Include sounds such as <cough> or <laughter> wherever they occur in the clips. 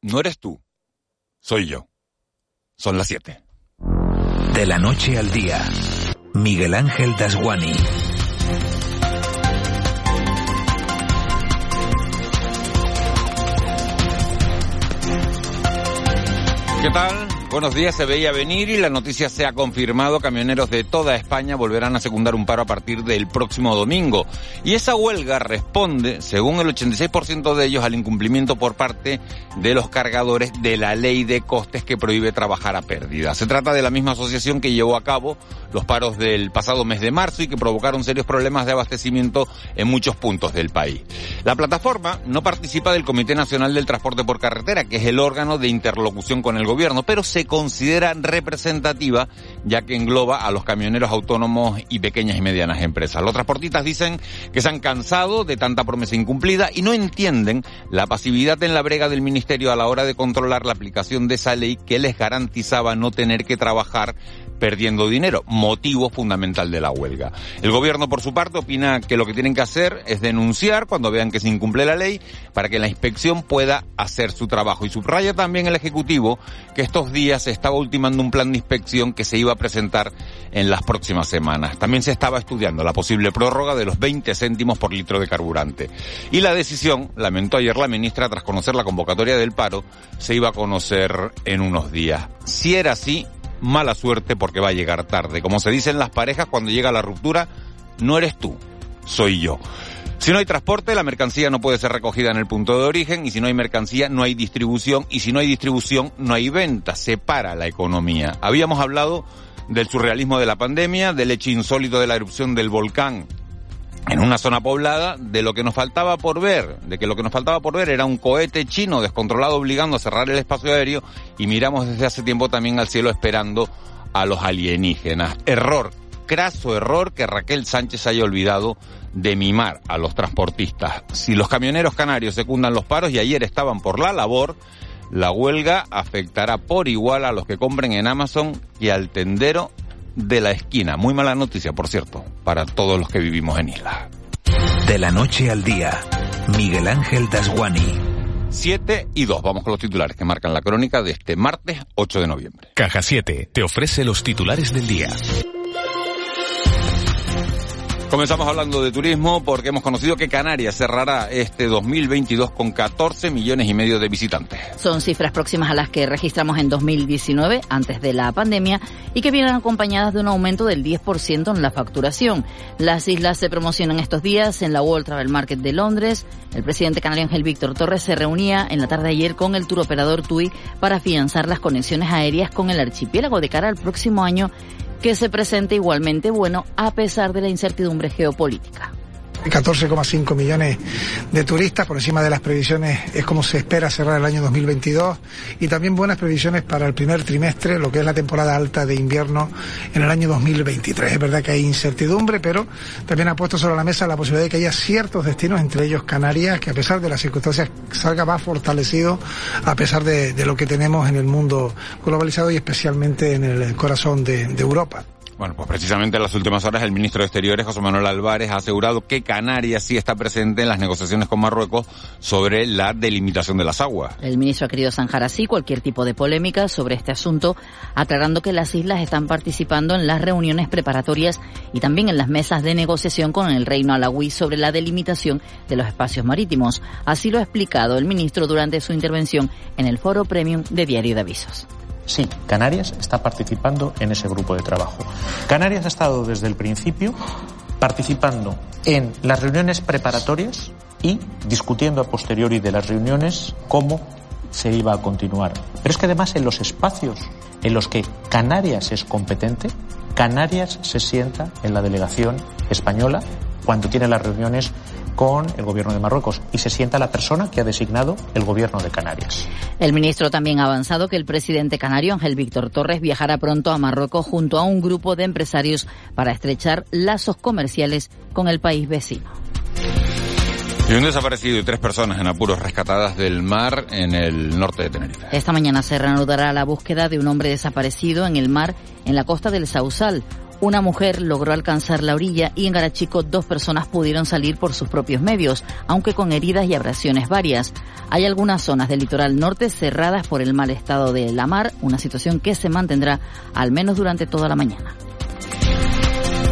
No eres tú, soy yo. Son las 7. De la noche al día, Miguel Ángel Dasguani. ¿Qué tal? Buenos días, se veía venir y la noticia se ha confirmado. Camioneros de toda España volverán a secundar un paro a partir del próximo domingo. Y esa huelga responde, según el 86% de ellos, al incumplimiento por parte de los cargadores de la ley de costes que prohíbe trabajar a pérdida. Se trata de la misma asociación que llevó a cabo los paros del pasado mes de marzo y que provocaron serios problemas de abastecimiento en muchos puntos del país. La plataforma no participa del Comité Nacional del Transporte por Carretera, que es el órgano de interlocución con el gobierno, pero se considera representativa ya que engloba a los camioneros autónomos y pequeñas y medianas empresas. Los transportistas dicen que se han cansado de tanta promesa incumplida y no entienden la pasividad en la brega del Ministerio a la hora de controlar la aplicación de esa ley que les garantizaba no tener que trabajar perdiendo dinero, motivo fundamental de la huelga. El gobierno, por su parte, opina que lo que tienen que hacer es denunciar cuando vean que se incumple la ley para que la inspección pueda hacer su trabajo. Y subraya también el Ejecutivo que estos días se estaba ultimando un plan de inspección que se iba a presentar en las próximas semanas. También se estaba estudiando la posible prórroga de los 20 céntimos por litro de carburante. Y la decisión, lamentó ayer la ministra, tras conocer la convocatoria del paro, se iba a conocer en unos días. Si era así, mala suerte porque va a llegar tarde. Como se dice en las parejas, cuando llega la ruptura, no eres tú, soy yo. Si no hay transporte, la mercancía no puede ser recogida en el punto de origen y si no hay mercancía, no hay distribución y si no hay distribución, no hay venta. Se para la economía. Habíamos hablado del surrealismo de la pandemia, del hecho insólito de la erupción del volcán en una zona poblada de lo que nos faltaba por ver, de que lo que nos faltaba por ver era un cohete chino descontrolado obligando a cerrar el espacio aéreo y miramos desde hace tiempo también al cielo esperando a los alienígenas. Error, craso error que Raquel Sánchez haya olvidado de mimar a los transportistas. Si los camioneros canarios secundan los paros y ayer estaban por la labor, la huelga afectará por igual a los que compren en Amazon y al tendero de la esquina. Muy mala noticia, por cierto, para todos los que vivimos en isla. De la noche al día, Miguel Ángel Dasguani. 7 y 2. Vamos con los titulares que marcan la crónica de este martes 8 de noviembre. Caja 7 te ofrece los titulares del día. Comenzamos hablando de turismo porque hemos conocido que Canarias cerrará este 2022 con 14 millones y medio de visitantes. Son cifras próximas a las que registramos en 2019, antes de la pandemia, y que vienen acompañadas de un aumento del 10% en la facturación. Las islas se promocionan estos días en la World Travel Market de Londres. El presidente canario Ángel Víctor Torres se reunía en la tarde de ayer con el turoperador TUI para afianzar las conexiones aéreas con el archipiélago de cara al próximo año que se presente igualmente bueno a pesar de la incertidumbre geopolítica. 14,5 millones de turistas, por encima de las previsiones es como se espera cerrar el año 2022 y también buenas previsiones para el primer trimestre, lo que es la temporada alta de invierno en el año 2023. Es verdad que hay incertidumbre, pero también ha puesto sobre la mesa la posibilidad de que haya ciertos destinos, entre ellos Canarias, que a pesar de las circunstancias salga más fortalecido a pesar de, lo que tenemos en el mundo globalizado y especialmente en el corazón de Europa. Bueno, pues precisamente en las últimas horas el ministro de Exteriores, José Manuel Álvarez, ha asegurado que Canarias sí está presente en las negociaciones con Marruecos sobre la delimitación de las aguas. El ministro ha querido zanjar así cualquier tipo de polémica sobre este asunto, aclarando que las islas están participando en las reuniones preparatorias y también en las mesas de negociación con el Reino Alawí sobre la delimitación de los espacios marítimos. Así lo ha explicado el ministro durante su intervención en el foro premium de Diario de Avisos. Sí, Canarias está participando en ese grupo de trabajo. Canarias ha estado desde el principio participando en las reuniones preparatorias y discutiendo a posteriori de las reuniones cómo se iba a continuar. Pero es que además en los espacios en los que Canarias es competente, Canarias se sienta en la delegación española cuando tiene las reuniones con el gobierno de Marruecos y se sienta la persona que ha designado el gobierno de Canarias. El ministro también ha avanzado que el presidente canario Ángel Víctor Torres viajará pronto a Marruecos junto a un grupo de empresarios para estrechar lazos comerciales con el país vecino. Y un desaparecido y tres personas en apuros rescatadas del mar en el norte de Tenerife. Esta mañana se reanudará la búsqueda de un hombre desaparecido en el mar en la costa del Sausal. Una mujer logró alcanzar la orilla y en Garachico dos personas pudieron salir por sus propios medios, aunque con heridas y abrasiones varias. Hay algunas zonas del litoral norte cerradas por el mal estado de la mar, una situación que se mantendrá al menos durante toda la mañana.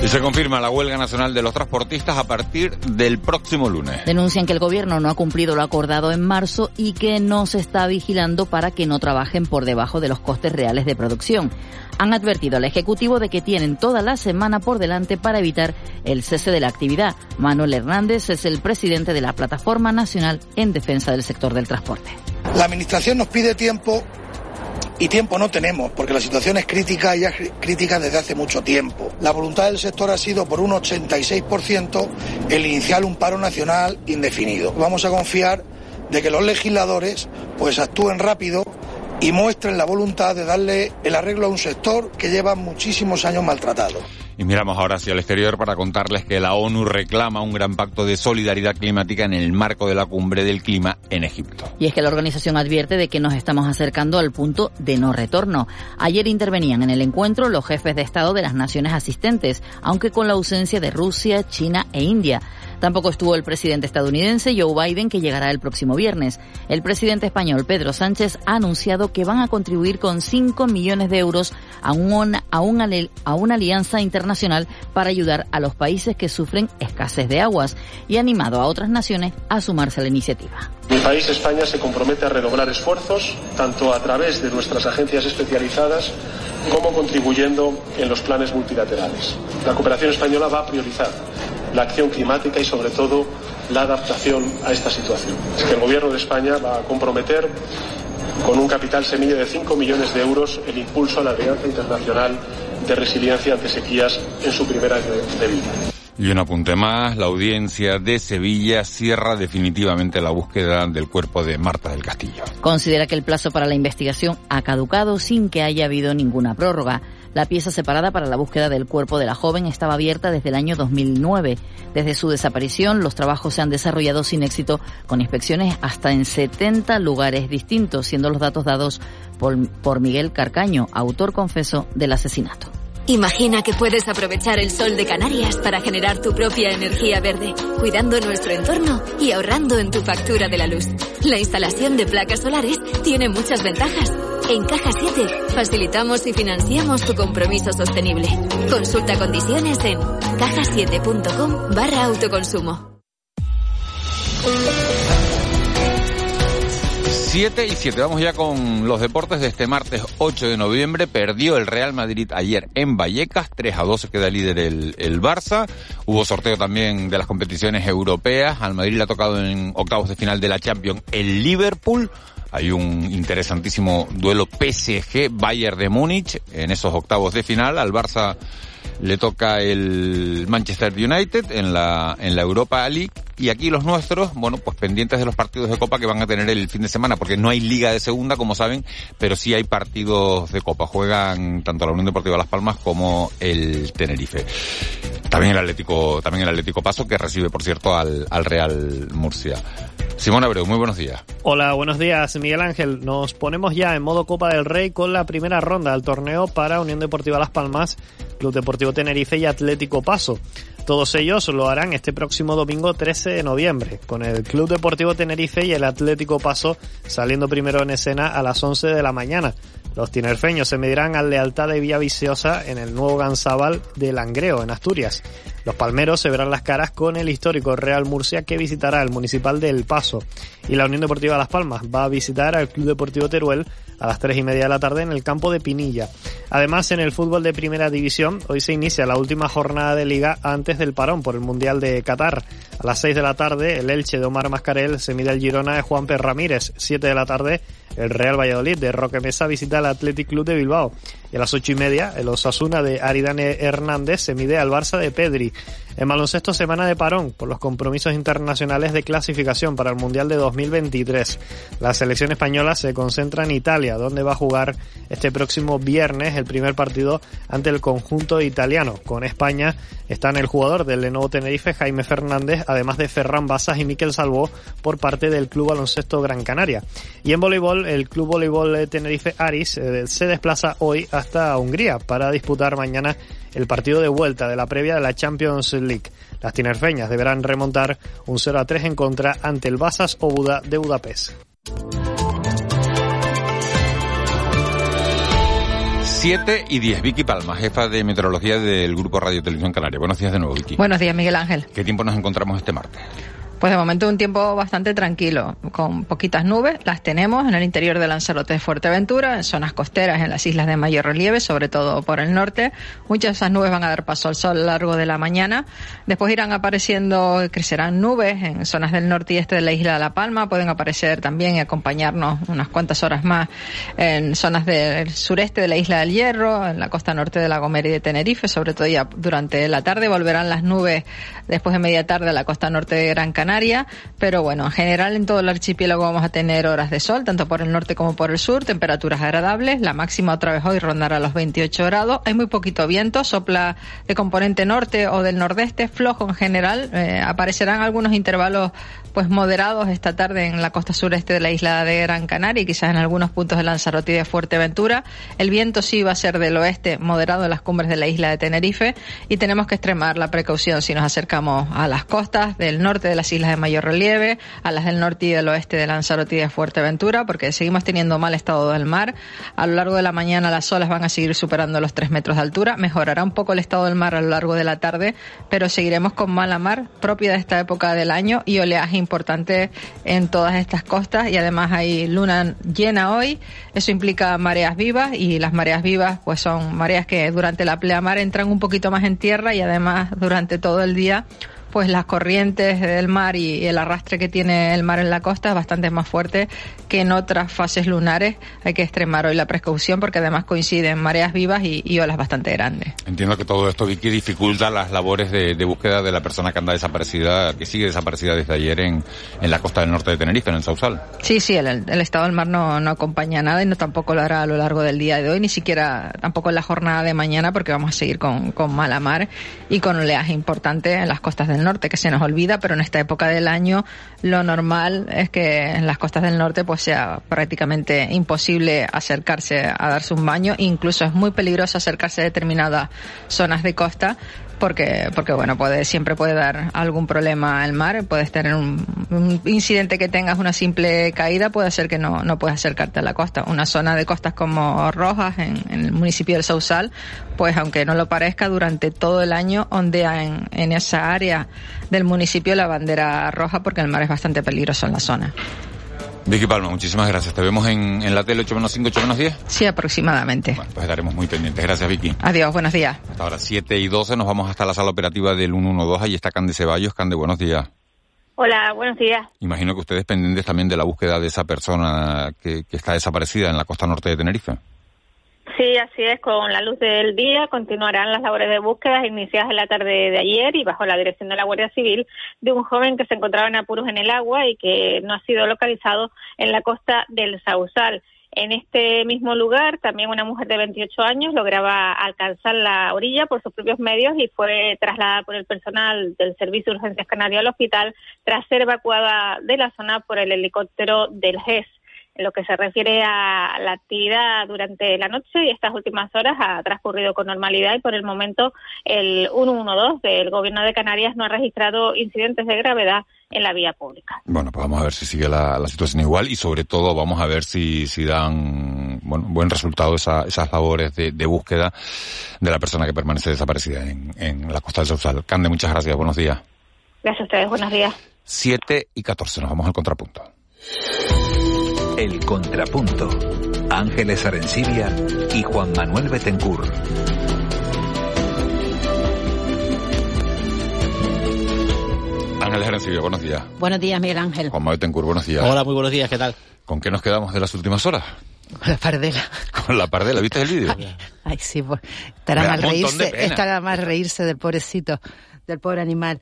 Y se confirma la huelga nacional de los transportistas a partir del próximo lunes. Denuncian que el gobierno no ha cumplido lo acordado en marzo y que no se está vigilando para que no trabajen por debajo de los costes reales de producción. Han advertido al Ejecutivo de que tienen toda la semana por delante para evitar el cese de la actividad. Manuel Hernández es el presidente de la Plataforma Nacional en Defensa del Sector del Transporte. La Administración nos pide tiempo y tiempo no tenemos, porque la situación es crítica y es crítica desde hace mucho tiempo. La voluntad del sector ha sido por un 86% el iniciar un paro nacional indefinido. Vamos a confiar de que los legisladores pues actúen rápido y muestren la voluntad de darle el arreglo a un sector que lleva muchísimos años maltratado. Y miramos ahora hacia el exterior para contarles que la ONU reclama un gran pacto de solidaridad climática en el marco de la cumbre del clima en Egipto. Y es que la organización advierte de que nos estamos acercando al punto de no retorno. Ayer intervenían en el encuentro los jefes de Estado de las naciones asistentes, aunque con la ausencia de Rusia, China e India. Tampoco estuvo el presidente estadounidense Joe Biden, que llegará el próximo viernes. El presidente español Pedro Sánchez ha anunciado que van a contribuir con 5 millones de euros a, un, a, una, a una alianza internacional para ayudar a los países que sufren escasez de aguas y ha animado a otras naciones a sumarse a la iniciativa. Mi país, España, se compromete a redoblar esfuerzos, tanto a través de nuestras agencias especializadas como contribuyendo en los planes multilaterales. La cooperación española va a priorizar la acción climática y sobre todo la adaptación a esta situación. Es que el Gobierno de España va a comprometer con un capital semilla de 5 millones de euros el impulso a la Alianza Internacional de Resiliencia ante Sequías en su primera año de vida. Y un apunte más, la audiencia de Sevilla cierra definitivamente la búsqueda del cuerpo de Marta del Castillo. Considera que el plazo para la investigación ha caducado sin que haya habido ninguna prórroga. La pieza separada para la búsqueda del cuerpo de la joven estaba abierta desde el año 2009. Desde su desaparición, los trabajos se han desarrollado sin éxito, con inspecciones hasta en 70 lugares distintos, siendo los datos dados por, por Miguel Carcaño, autor confeso del asesinato. Imagina que puedes aprovechar el sol de Canarias para generar tu propia energía verde, cuidando nuestro entorno y ahorrando en tu factura de la luz. La instalación de placas solares tiene muchas ventajas. En Caja 7 facilitamos y financiamos tu compromiso sostenible. Consulta condiciones en cajasiete.com barra autoconsumo. 7 y 7. Vamos ya con los deportes de este martes 8 de noviembre. Perdió el Real Madrid ayer en Vallecas. 3 a 2 queda líder el, el Barça. Hubo sorteo también de las competiciones europeas. Al Madrid le ha tocado en octavos de final de la Champions el Liverpool. Hay un interesantísimo duelo PSG-Bayern de Múnich en esos octavos de final. Al Barça le toca el Manchester United en la, en la Europa League y aquí los nuestros, bueno, pues pendientes de los partidos de Copa que van a tener el fin de semana, porque no hay liga de segunda, como saben, pero sí hay partidos de Copa. Juegan tanto la Unión Deportiva Las Palmas como el Tenerife. También el Atlético, también el Atlético Paso, que recibe, por cierto, al, al Real Murcia. Simón Abreu, muy buenos días. Hola, buenos días, Miguel Ángel. Nos ponemos ya en modo Copa del Rey con la primera ronda del torneo para Unión Deportiva Las Palmas, Club Deportivo Tenerife y Atlético Paso. Todos ellos lo harán este próximo domingo 13 de noviembre, con el Club Deportivo Tenerife y el Atlético Paso saliendo primero en escena a las 11 de la mañana. Los tinerfeños se medirán al Lealtad de Villa Viciosa en el nuevo Ganzábal de Langreo, en Asturias. Los palmeros se verán las caras con el histórico Real Murcia que visitará el Municipal del Paso. Y la Unión Deportiva Las Palmas va a visitar al Club Deportivo Teruel a las 3 y media de la tarde en el campo de Pinilla. Además, en el fútbol de primera división, hoy se inicia la última jornada de liga antes del parón por el Mundial de Qatar. A las 6 de la tarde, el Elche de Omar Mascarel se mide al Girona de Juan P. Ramírez. 7 de la tarde, el Real Valladolid de Roque Mesa visita al Athletic Club de Bilbao. Y a las ocho y media, el Osasuna de Aridane Hernández se mide al Barça de Pedri. En baloncesto, semana de parón por los compromisos internacionales de clasificación para el Mundial de 2023. La selección española se concentra en Italia, donde va a jugar este próximo viernes el primer partido ante el conjunto italiano. Con España están el jugador del Lenovo Tenerife, Jaime Fernández, además de Ferran Basas y Miquel Salvó por parte del Club Baloncesto Gran Canaria. Y en voleibol, el Club Voleibol Tenerife Aris eh, se desplaza hoy hasta Hungría para disputar mañana el partido de vuelta de la previa de la Champions League. Las tinerfeñas deberán remontar un 0 a 3 en contra ante el Basas Obuda de Budapest. 7 y 10. Vicky Palma, jefa de meteorología del Grupo Radio Televisión Canaria. Buenos días de nuevo, Vicky. Buenos días, Miguel Ángel. ¿Qué tiempo nos encontramos este martes? Pues de momento un tiempo bastante tranquilo, con poquitas nubes. Las tenemos en el interior de Lanzarote de Fuerteventura, en zonas costeras, en las islas de mayor relieve, sobre todo por el norte. Muchas de esas nubes van a dar paso al sol a lo largo de la mañana. Después irán apareciendo, crecerán nubes en zonas del norte y este de la isla de La Palma. Pueden aparecer también y acompañarnos unas cuantas horas más en zonas del sureste de la isla del Hierro, en la costa norte de La Gomera y de Tenerife, sobre todo ya durante la tarde volverán las nubes después de media tarde a la costa norte de Gran Canaria pero bueno, en general en todo el archipiélago vamos a tener horas de sol, tanto por el norte como por el sur, temperaturas agradables, la máxima otra vez hoy rondará los 28 grados, hay muy poquito viento, sopla de componente norte o del nordeste, flojo en general, eh, aparecerán algunos intervalos pues moderados esta tarde en la costa sureste de la isla de Gran Canaria y quizás en algunos puntos de Lanzarote y de Fuerteventura. El viento sí va a ser del oeste moderado en las cumbres de la isla de Tenerife y tenemos que extremar la precaución si nos acercamos a las costas del norte de las islas de mayor relieve, a las del norte y del oeste de Lanzarote y de Fuerteventura, porque seguimos teniendo mal estado del mar. A lo largo de la mañana las olas van a seguir superando los 3 metros de altura. Mejorará un poco el estado del mar a lo largo de la tarde, pero seguiremos con mala mar propia de esta época del año y oleaje importante en todas estas costas y además hay luna llena hoy. Eso implica mareas vivas y las mareas vivas pues son mareas que durante la pleamar entran un poquito más en tierra y además durante todo el día pues las corrientes del mar y el arrastre que tiene el mar en la costa es bastante más fuerte que en otras fases lunares. Hay que extremar hoy la precaución porque además coinciden mareas vivas y, olas bastante grandes. Entiendo que todo esto, Vicky, dificulta las labores de, búsqueda de la persona que anda desaparecida, que sigue desaparecida desde ayer en, en la costa del norte de Tenerife, en el Sausal. Sí, sí, el, estado del mar no, no acompaña nada y no tampoco lo hará a lo largo del día de hoy, ni siquiera tampoco en la jornada de mañana porque vamos a seguir con, con mala mar y con oleaje importante en las costas del norte que se nos olvida, pero en esta época del año lo normal es que en las costas del norte pues sea prácticamente imposible acercarse a darse un baño, incluso es muy peligroso acercarse a determinadas zonas de costa porque, porque bueno, puede, siempre puede dar algún problema al mar, puedes tener un, incidente que tengas una simple caída, puede ser que no, no puedas acercarte a la costa. Una zona de costas como Rojas, en, el municipio del Sausal, pues aunque no lo parezca, durante todo el año ondea en, en esa área del municipio la bandera roja porque el mar es bastante peligroso en la zona. Vicky Palma, muchísimas gracias. Te vemos en, en la tele 8 menos 5, 8 menos 10. Sí, aproximadamente. Bueno, pues estaremos muy pendientes. Gracias, Vicky. Adiós, buenos días. Hasta ahora 7 y 12 nos vamos hasta la sala operativa del 112. Ahí está Cande Ceballos. Cande, buenos días. Hola, buenos días. Imagino que ustedes pendientes también de la búsqueda de esa persona que, que está desaparecida en la costa norte de Tenerife. Sí, así es. Con la luz del día continuarán las labores de búsqueda iniciadas en la tarde de ayer y bajo la dirección de la Guardia Civil de un joven que se encontraba en apuros en el agua y que no ha sido localizado en la costa del Sausal. En este mismo lugar, también una mujer de 28 años lograba alcanzar la orilla por sus propios medios y fue trasladada por el personal del Servicio de Urgencias Canario al hospital tras ser evacuada de la zona por el helicóptero del GES. Lo que se refiere a la actividad durante la noche y estas últimas horas ha transcurrido con normalidad y por el momento el 112 del Gobierno de Canarias no ha registrado incidentes de gravedad en la vía pública. Bueno, pues vamos a ver si sigue la, situación igual y sobre todo vamos a ver si, si dan bueno, buen resultado esas labores de, búsqueda de la persona que permanece desaparecida en, en la costa del Sausal. Cande, muchas gracias. Buenos días. Gracias a ustedes. Buenos días. 7 y 14. Nos vamos al contrapunto. El Contrapunto. Ángeles Arencibia y Juan Manuel Betencur. Ángeles Arencibia, buenos días. Buenos días, Miguel Ángel. Juan Manuel Betencur, buenos días. Hola, muy buenos días, ¿qué tal? ¿Con qué nos quedamos de las últimas horas? Con la pardela. Con la pardela, ¿viste el vídeo? Ay, sí, pues, estará mal reírse, estará mal reírse del pobrecito del pobre animal.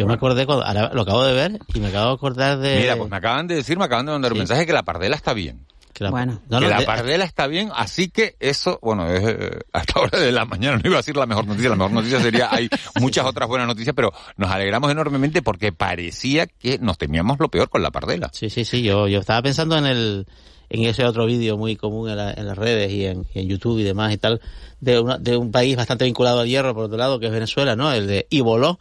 Yo me acordé, cuando, ahora lo acabo de ver y me acabo de acordar de... Mira, pues me acaban de decir, me acaban de mandar un mensaje que la pardela está bien. Que la, Bueno. no, que no, la de- pardela está bien, así que eso, bueno, es, eh, hasta hora de la mañana no iba a decir la mejor noticia, la mejor noticia sería, hay muchas otras buenas noticias, pero nos alegramos enormemente porque parecía que nos temíamos lo peor con la pardela. Sí, sí, sí. Yo, yo estaba pensando en el en ese otro vídeo muy común en, la- en las redes y en, y en YouTube y demás y tal, de, una- de un país bastante vinculado al hierro, por otro lado, que es Venezuela, ¿no? El de Iboló,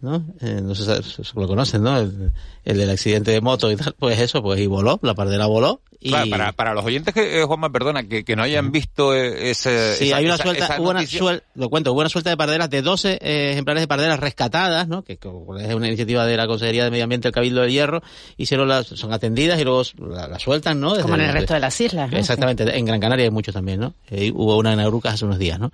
¿no? Eh, no sé si lo conocen, ¿no? El, el del accidente de moto y tal. Pues eso, pues Iboló, la pardela voló. Y... Claro, para, para los oyentes que, eh, Juanma, perdona, que, que no hayan visto eh, ese... Sí, esa- hay una esa- suelta, esa hubo una noticia- suel- lo cuento, hubo una suelta de pardelas de 12 eh, ejemplares de pardelas rescatadas, ¿no? Que, que es una iniciativa de la Consejería de Medio Ambiente del Cabildo del Hierro, hicieron las, son atendidas y luego la, la sueltan, ¿no? Como en el resto de las islas. ¿no? Exactamente, en Gran Canaria hay muchos también, ¿no? Eh, hubo una en Arucas hace unos días, ¿no?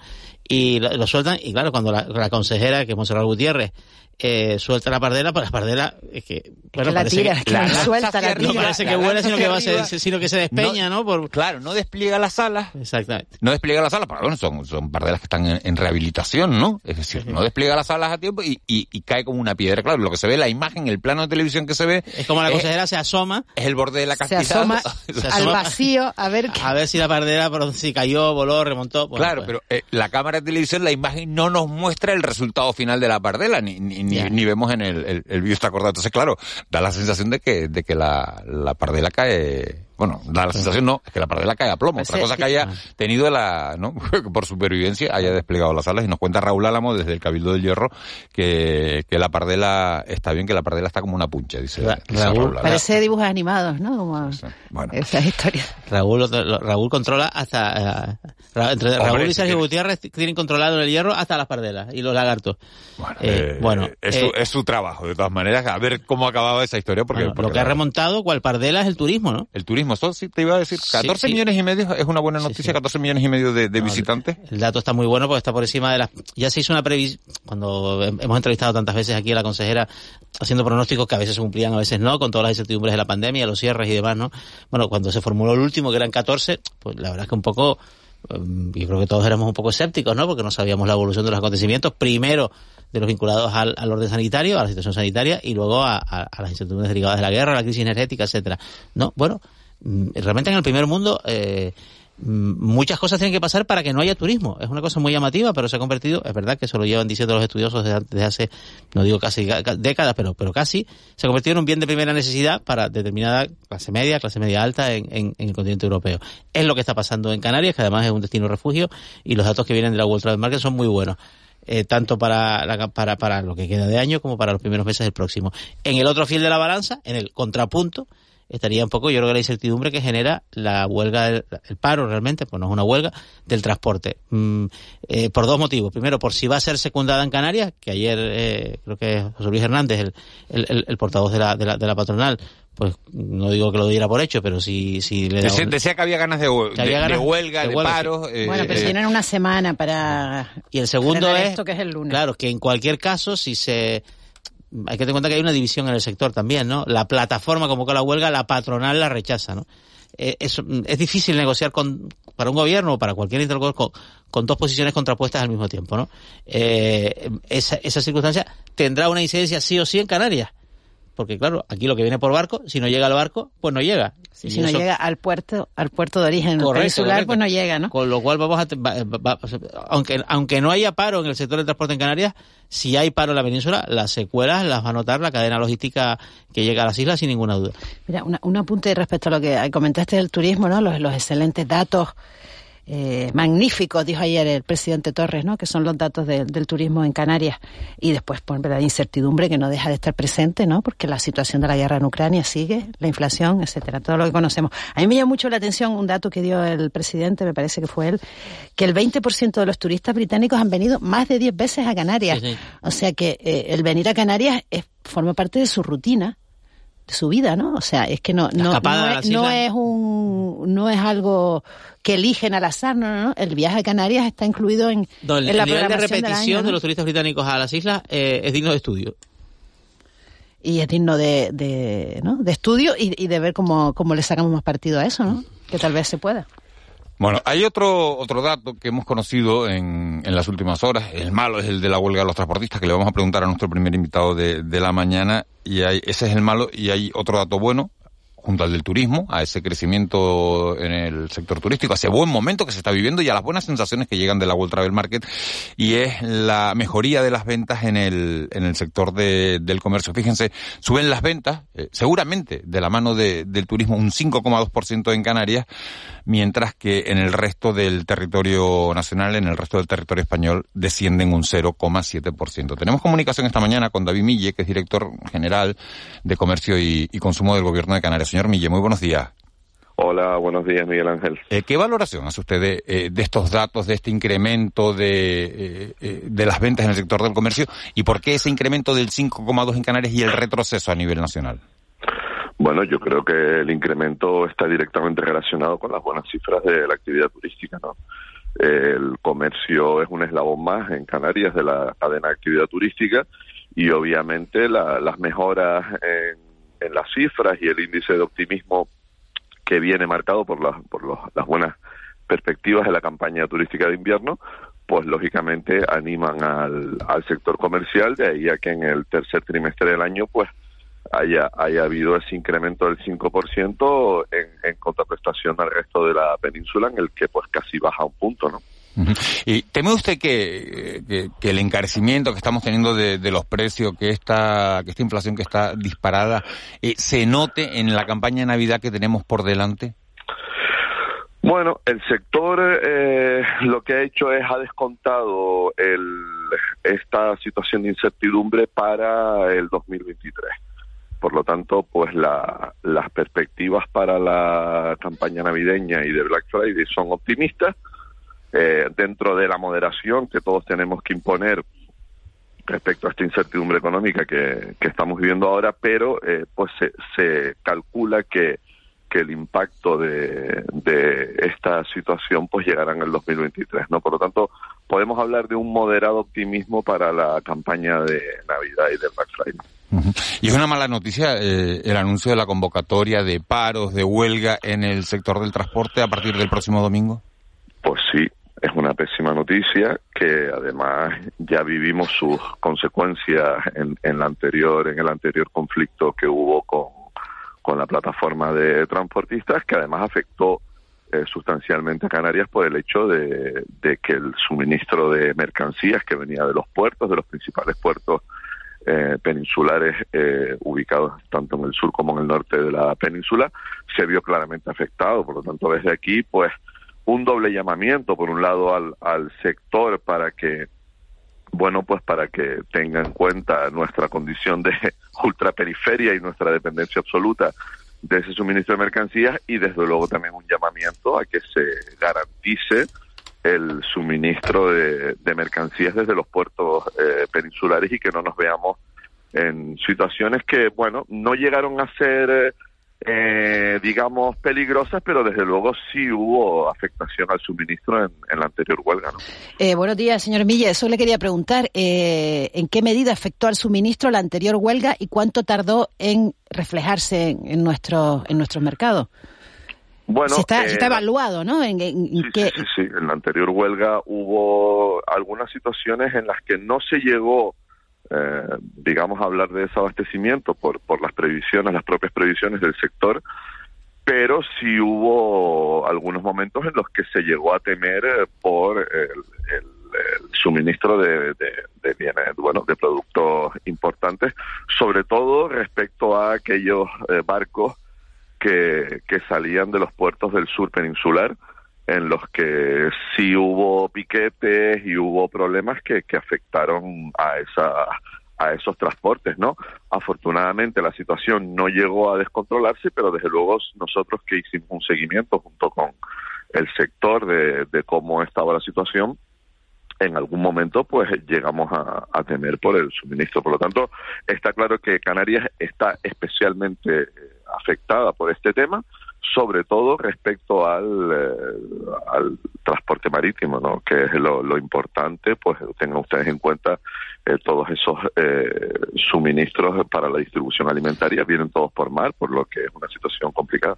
Y lo, lo sueltan, y claro, cuando la, la consejera, que es Monserrat Gutiérrez, eh, suelta la pardela, pues la pardela es que, bueno, que la parece tira, que, suelta, la arriba, no tira. parece que lanza sino que, va, hacia arriba. se, sino que se despeña, ¿no? Por, Claro, no despliega las alas, exactamente. no despliega las alas, pero bueno, son, son pardelas que están en, en rehabilitación, ¿no? Es decir, no despliega las alas a tiempo y, y, y cae como una piedra. Claro, lo que se ve, la imagen, el plano de televisión que se ve, Es como la es, consejera se asoma es el borde de la Se castilla. asoma <laughs> Se al asoma- vacío a ver qué. a ver si la pardera si cayó, voló, remontó. Bueno, claro, pues, pero eh, la cámara de televisión, la imagen no nos muestra el resultado final de la pardela, ni, ni, ni, ni vemos en el, el, el vídeo está acordado. Entonces, claro, da la sensación de que, de que la, la pardela cae, bueno, da la sensación no, es que la pardela cae a plomo. Pues Otra sí, cosa que haya tenido la, ¿no? <laughs> por supervivencia haya desplegado las alas y nos cuenta Raúl Álamo desde el Cabildo del Hierro que, que la pardela está bien, que la pardela está como una puncha, dice, Ra- dice Raúl, Raúl Álamo. Parece dibujos animados, ¿no? Como Bueno. esas historias. Raúl, lo- lo- Raúl controla hasta... eh, Ra- entre Hombre, Raúl y si Sergio quieres. Gutiérrez tienen controlado el hierro hasta las pardelas y los lagartos. Bueno, Eh, eh, bueno, es, eh, su, es su trabajo, de todas maneras, a ver cómo acababa esa historia, porque, bueno, porque lo que ha remontado, cual pardela, es el turismo, ¿no? El turismo, eso sí te iba a decir, 14 sí. millones y medio es una buena noticia, sí. 14 millones y medio de, de No, visitantes. El dato está muy bueno porque está por encima de las... Ya se hizo una previsión, cuando hem- hemos entrevistado tantas veces aquí a la consejera haciendo pronósticos que a veces se cumplían, a veces no, con todas las incertidumbres de la pandemia, los cierres y demás, ¿no? Bueno, cuando se formuló el último, que eran 14, pues la verdad es que un poco... em, Yo creo que todos éramos un poco escépticos, ¿no? Porque no sabíamos la evolución de los acontecimientos. Primero, de los vinculados al, al orden sanitario, a la situación sanitaria, y luego a, a- a las incertidumbres derivadas de la guerra, la crisis energética, etcétera. No, bueno, realmente en el primer mundo eh, mm, muchas cosas tienen que pasar para que no haya turismo. Es una cosa muy llamativa, pero se ha convertido, es verdad que eso lo llevan diciendo los estudiosos desde, hace, no digo casi ca- ca- décadas, pero, pero casi, se ha convertido en un bien de primera necesidad para determinada clase media, clase media alta en, en- en el continente europeo. Es lo que está pasando en Canarias, que además es un destino refugio, y los datos que vienen de la World Travel Market son muy buenos. eh, tanto para, la- para, para lo que queda de año como para los primeros meses del próximo. En el otro fiel de la balanza, en el contrapunto, estaría un poco, yo creo que la incertidumbre que genera la huelga, del, el paro realmente, pues no es una huelga, del transporte. Mm, eh, por dos motivos. Primero, por si va a ser secundada en Canarias, que ayer eh, creo que José Luis Hernández, el, el, el- el portavoz de la, de, la, de la patronal, pues no digo que lo diera por hecho, pero si, si le da Decía, un- decía que había ganas de, había huelga, de de, huelga, paro. eh, Bueno, pero eh, tienen una semana para. Y el segundo es, esto que es el lunes. claro, que en cualquier caso, si se... Hay que tener en cuenta que hay una división en el sector también, ¿no? La plataforma convocó la huelga, la patronal la rechaza, ¿no? Eh, es, es difícil negociar con, para un gobierno o para cualquier interlocutor con, con dos posiciones contrapuestas al mismo tiempo, ¿no? Eh, esa, esa circunstancia tendrá una incidencia sí o sí en Canarias. Porque claro, aquí lo que viene por barco, si no llega al barco, pues no llega. Si, no eso- llega al puerto, al puerto de origen Correcto, peninsular, correcto. pues no llega, ¿no? Con lo cual vamos a, va- va- aunque aunque no haya paro en el sector del transporte en Canarias, si hay paro en la península, las secuelas las va a notar la cadena logística que llega a las islas sin ninguna duda. Mira, una- un apunte respecto a lo que comentaste del turismo, ¿no? Los, los excelentes datos eh, magníficos, dijo ayer el presidente Torres, ¿no? Que son los datos de- del turismo en Canarias. Y después, por la incertidumbre que no deja de estar presente, ¿no? Porque la situación de la guerra en Ucrania sigue, la inflación, etcétera, todo lo que conocemos. A mí me llamó mucho la atención un dato que dio el presidente, me parece que fue él, que el 20% de los turistas británicos han venido más de 10 veces a Canarias. Sí, sí. O sea que eh, el venir a Canarias es, forma parte de su rutina su vida, ¿no? O sea, es que no, no, no, es, no un, no es algo que eligen al azar, no, no, no. El viaje a Canarias está incluido en, el, en la el nivel de repetición año, ¿no? de los turistas británicos a las islas eh, es digno de estudio. y es digno de, de, ¿no? de estudio y, y de ver cómo, cómo le sacamos más partido a eso, ¿no? Que tal vez se pueda. Bueno, hay otro otro dato que hemos conocido en, en las últimas horas. El malo es el de la huelga de los transportistas, que le vamos a preguntar a nuestro primer invitado de, de la mañana. Y hay, ese es el malo. Y hay otro dato bueno, junto al del turismo, a ese crecimiento en el sector turístico, a ese buen momento que se está viviendo y a las buenas sensaciones que llegan de la World Travel Market, y es la mejoría de las ventas en el, en el sector de, del comercio. Fíjense, suben las ventas, eh, seguramente de la mano de, del turismo, un 5,2% en Canarias, mientras que en el resto del territorio nacional, en el resto del territorio español, descienden un 0,7%. Tenemos comunicación esta mañana con David Mille, que es director general de Comercio y, y Consumo del Gobierno de Canarias. Señor Mille, muy buenos días. Hola, buenos días, Miguel Ángel. Eh, ¿Qué valoración hace usted de, eh, de, estos datos, de este incremento de, eh, eh de las ventas en el sector del comercio y por qué ese incremento del 5,2 en Canarias y el retroceso a nivel nacional? Bueno, yo creo que el incremento está directamente relacionado con las buenas cifras de la actividad turística, ¿no? El comercio es un eslabón más en Canarias de la cadena de actividad turística y obviamente la, las mejoras en, en, las cifras y el índice de optimismo que viene marcado por, las, por los, las buenas perspectivas de la campaña turística de invierno, pues lógicamente animan al, al sector comercial, de ahí a que en el tercer trimestre del año, pues haya, haya habido ese incremento del 5% en, en contraprestación al resto de la península, en el que pues casi baja un punto, ¿no? ¿Y teme usted que, el encarecimiento que estamos teniendo de, de, los precios, que esta, que esta inflación que está disparada, eh, se note en la campaña de Navidad que tenemos por delante? Bueno, el sector eh, lo que ha hecho es ha descontado el, esta situación de incertidumbre para el 2023. Por lo tanto, pues la, las perspectivas para la campaña navideña y de Black Friday son optimistas eh, dentro de la moderación que todos tenemos que imponer respecto a esta incertidumbre económica que, que estamos viviendo ahora, pero eh, pues se, se, calcula que, que el impacto de, de, esta situación pues llegará en el 2023, ¿no? Por lo tanto, podemos hablar de un moderado optimismo para la campaña de Navidad y de Black Friday. Uh -huh. Y es una mala noticia eh, el anuncio de la convocatoria de paros, de huelga en el sector del transporte a partir del próximo domingo. Pues sí, es una pésima noticia que además ya vivimos sus consecuencias en, en, la anterior, en el anterior conflicto que hubo con, con la plataforma de transportistas, que además afectó eh, sustancialmente a Canarias por el hecho de, de, que el suministro de mercancías que venía de los puertos, de los principales puertos eh, peninsulares eh, ubicados tanto en el sur como en el norte de la península, se vio claramente afectado. Por lo tanto, desde aquí, pues, un doble llamamiento, por un lado, al, al sector para que, bueno, pues para que tenga en cuenta nuestra condición de <laughs> ultraperiferia y nuestra dependencia absoluta de ese suministro de mercancías y desde luego también un llamamiento a que se garantice el suministro de, de mercancías desde los puertos eh, peninsulares y que no nos veamos en situaciones que, bueno, no llegaron a ser eh, eh, digamos, peligrosas, pero desde luego sí hubo afectación al suministro en, en la anterior huelga. ¿no? Eh, buenos días, señor Milla. Eso le quería preguntar. Eh, ¿En qué medida afectó al suministro la anterior huelga y cuánto tardó en reflejarse en, en nuestro, en nuestro mercado? Bueno, se está, se está evaluado, ¿no? ¿En, en, sí, qué... sí, sí, sí. En la anterior huelga hubo algunas situaciones en las que no se llegó eh, digamos, hablar de desabastecimiento por, por las previsiones, las propias previsiones del sector, pero sí hubo algunos momentos en los que se llegó a temer eh, por el, el, suministro de, bienes, bueno, de productos importantes, sobre todo respecto a aquellos eh, barcos que, que salían de los puertos del sur peninsular, en los que sí hubo piquetes y hubo problemas que, que afectaron a esa a esos transportes, ¿no? Afortunadamente la situación no llegó a descontrolarse, pero desde luego nosotros que hicimos un seguimiento junto con el sector de, de cómo estaba la situación, en algún momento pues llegamos a, a, temer por el suministro. Por lo tanto, está claro que Canarias está especialmente afectada por este tema, sobre todo respecto al, eh, al transporte marítimo, ¿no? que es lo, lo importante, pues tengan ustedes en cuenta eh, todos esos eh, suministros para la distribución alimentaria vienen todos por mar, por lo que es una situación complicada.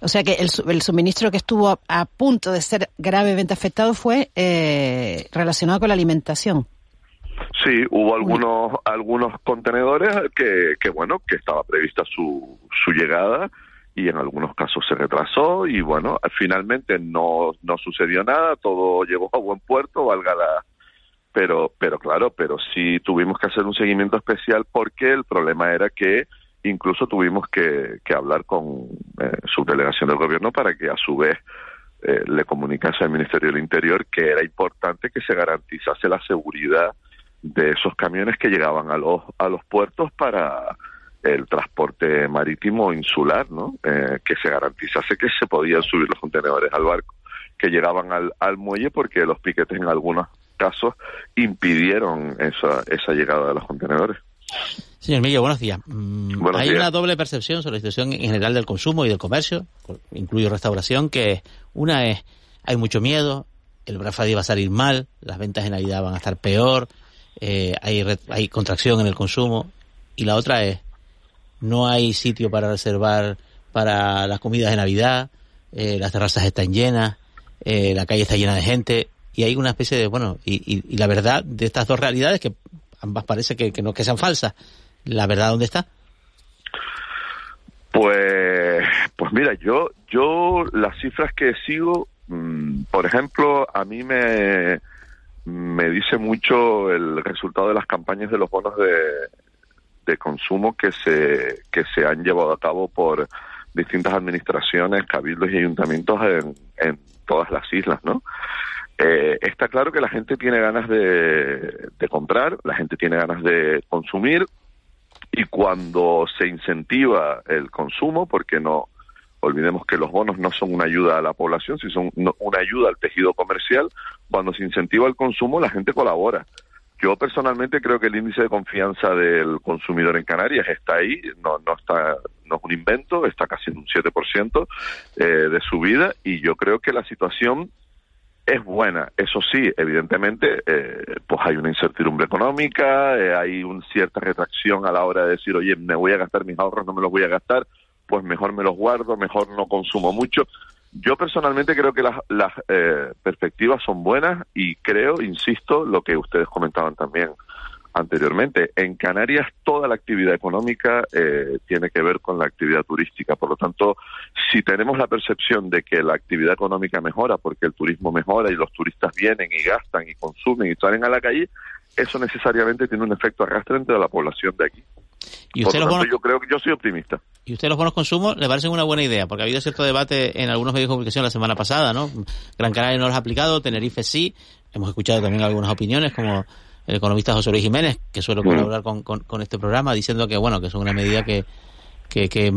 O sea que el, el suministro que estuvo a, punto de ser gravemente afectado fue eh, relacionado con la alimentación. Sí, hubo algunos algunos contenedores que, que bueno que estaba prevista su, su llegada y en algunos casos se retrasó y bueno, finalmente no, no sucedió nada, todo llegó a buen puerto, valga la... Pero, pero claro, pero sí tuvimos que hacer un seguimiento especial porque el problema era que incluso tuvimos que, que hablar con eh, su delegación del gobierno para que a su vez eh, le comunicase al Ministerio del Interior que era importante que se garantizase la seguridad de esos camiones que llegaban a los, a los puertos para el transporte marítimo insular, ¿no? Eh, que se garantizase que se podían subir los contenedores al barco que llegaban al, al muelle porque los piquetes en algunos casos impidieron esa, esa llegada de los contenedores. Señor Miguel, buenos días. Mm, hay una doble percepción sobre la situación en general del consumo y del comercio, incluyo restauración, que una es, hay mucho miedo, el Black va a salir mal, las ventas de Navidad van a estar peor, eh, hay, hay contracción en el consumo, y la otra es, no hay sitio para reservar para las comidas de Navidad, eh, las terrazas están llenas, eh, la calle está llena de gente y hay una especie de, bueno, y, la verdad de estas dos realidades que ambas parece que, no que sean falsas, ¿la verdad dónde está? Pues, pues mira, yo, yo las cifras que sigo, mm, por ejemplo, a mí me, me dice mucho el resultado de las campañas de los bonos de, de consumo que se, que se han llevado a cabo por distintas administraciones, cabildos y ayuntamientos en, todas las islas, ¿no? Eh, está claro que la gente tiene ganas de, de comprar, la gente tiene ganas de consumir y cuando se incentiva el consumo, porque no olvidemos que los bonos no son una ayuda a la población, sino son una ayuda al tejido comercial, cuando se incentiva el consumo la gente colabora. Yo personalmente creo que el índice de confianza del consumidor en Canarias está ahí, no, no está, no es un invento, está casi en un 7% eh, de subida y yo creo que la situación es buena. Eso sí, evidentemente, eh, pues hay una incertidumbre económica, eh, hay una cierta retracción a la hora de decir, oye, me voy a gastar mis ahorros, no me los voy a gastar, pues mejor me los guardo, mejor no consumo mucho. Yo personalmente creo que las, las eh, perspectivas son buenas y creo, insisto, lo que ustedes comentaban también anteriormente, en Canarias toda la actividad económica eh, tiene que ver con la actividad turística. Por lo tanto, si tenemos la percepción de que la actividad económica mejora porque el turismo mejora y los turistas vienen y gastan y consumen y salen a la calle, eso necesariamente tiene un efecto arrastre entre la población de aquí. ¿Y usted los yo creo que yo soy optimista. ¿Y usted los bonos consumo le parecen una buena idea? Porque ha habido cierto debate en algunos medios de comunicación la semana pasada, ¿no? Gran Canaria no los ha aplicado, Tenerife sí. Hemos escuchado también algunas opiniones, como el economista José Luis Jiménez, que suele colaborar con, con, este programa, diciendo que, bueno, que es una medida que, que,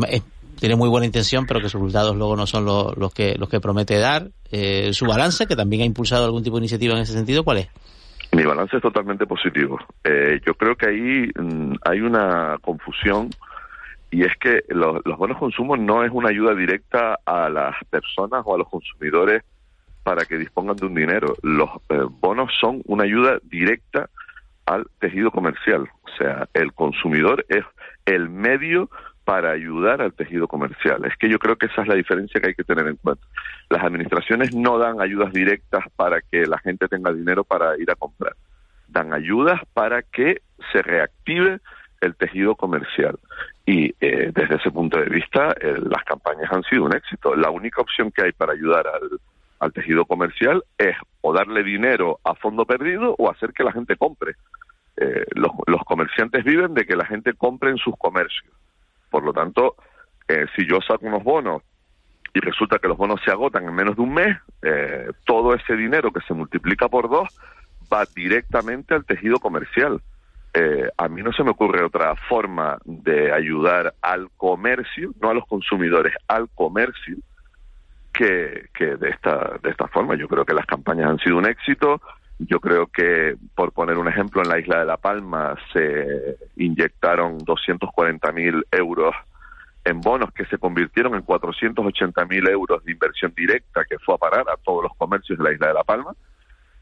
tiene muy buena intención, pero que sus resultados luego no son los, que, los que promete dar. Eh, su balance, que también ha impulsado algún tipo de iniciativa en ese sentido, ¿cuál es? Mi balance es totalmente positivo. Eh, yo creo que ahí mm, hay una confusión y es que los bonos consumos no es una ayuda directa a las personas o a los consumidores para que dispongan de un dinero. Los eh, bonos son una ayuda directa al tejido comercial. O sea, el consumidor es el medio para ayudar al tejido comercial. Es que yo creo que esa es la diferencia que hay que tener en cuenta. Las administraciones no dan ayudas directas para que la gente tenga dinero para ir a comprar. Dan ayudas para que se reactive el tejido comercial. Y eh, desde ese punto de vista, eh, las campañas han sido un éxito. La única opción que hay para ayudar al, al tejido comercial es o darle dinero a fondo perdido o hacer que la gente compre. Eh, los, los comerciantes viven de que la gente compre en sus comercios por lo tanto, eh, si yo saco unos bonos y resulta que los bonos se agotan en menos de un mes, eh, todo ese dinero que se multiplica por dos va directamente al tejido comercial. Eh, a mí no se me ocurre otra forma de ayudar al comercio, no a los consumidores, al comercio, que, que de esta de esta forma. Yo creo que las campañas han sido un éxito. Yo creo que, por poner un ejemplo, en la isla de La Palma se inyectaron 240.000 euros en bonos que se convirtieron en 480.000 euros de inversión directa que fue a parar a todos los comercios de la isla de La Palma.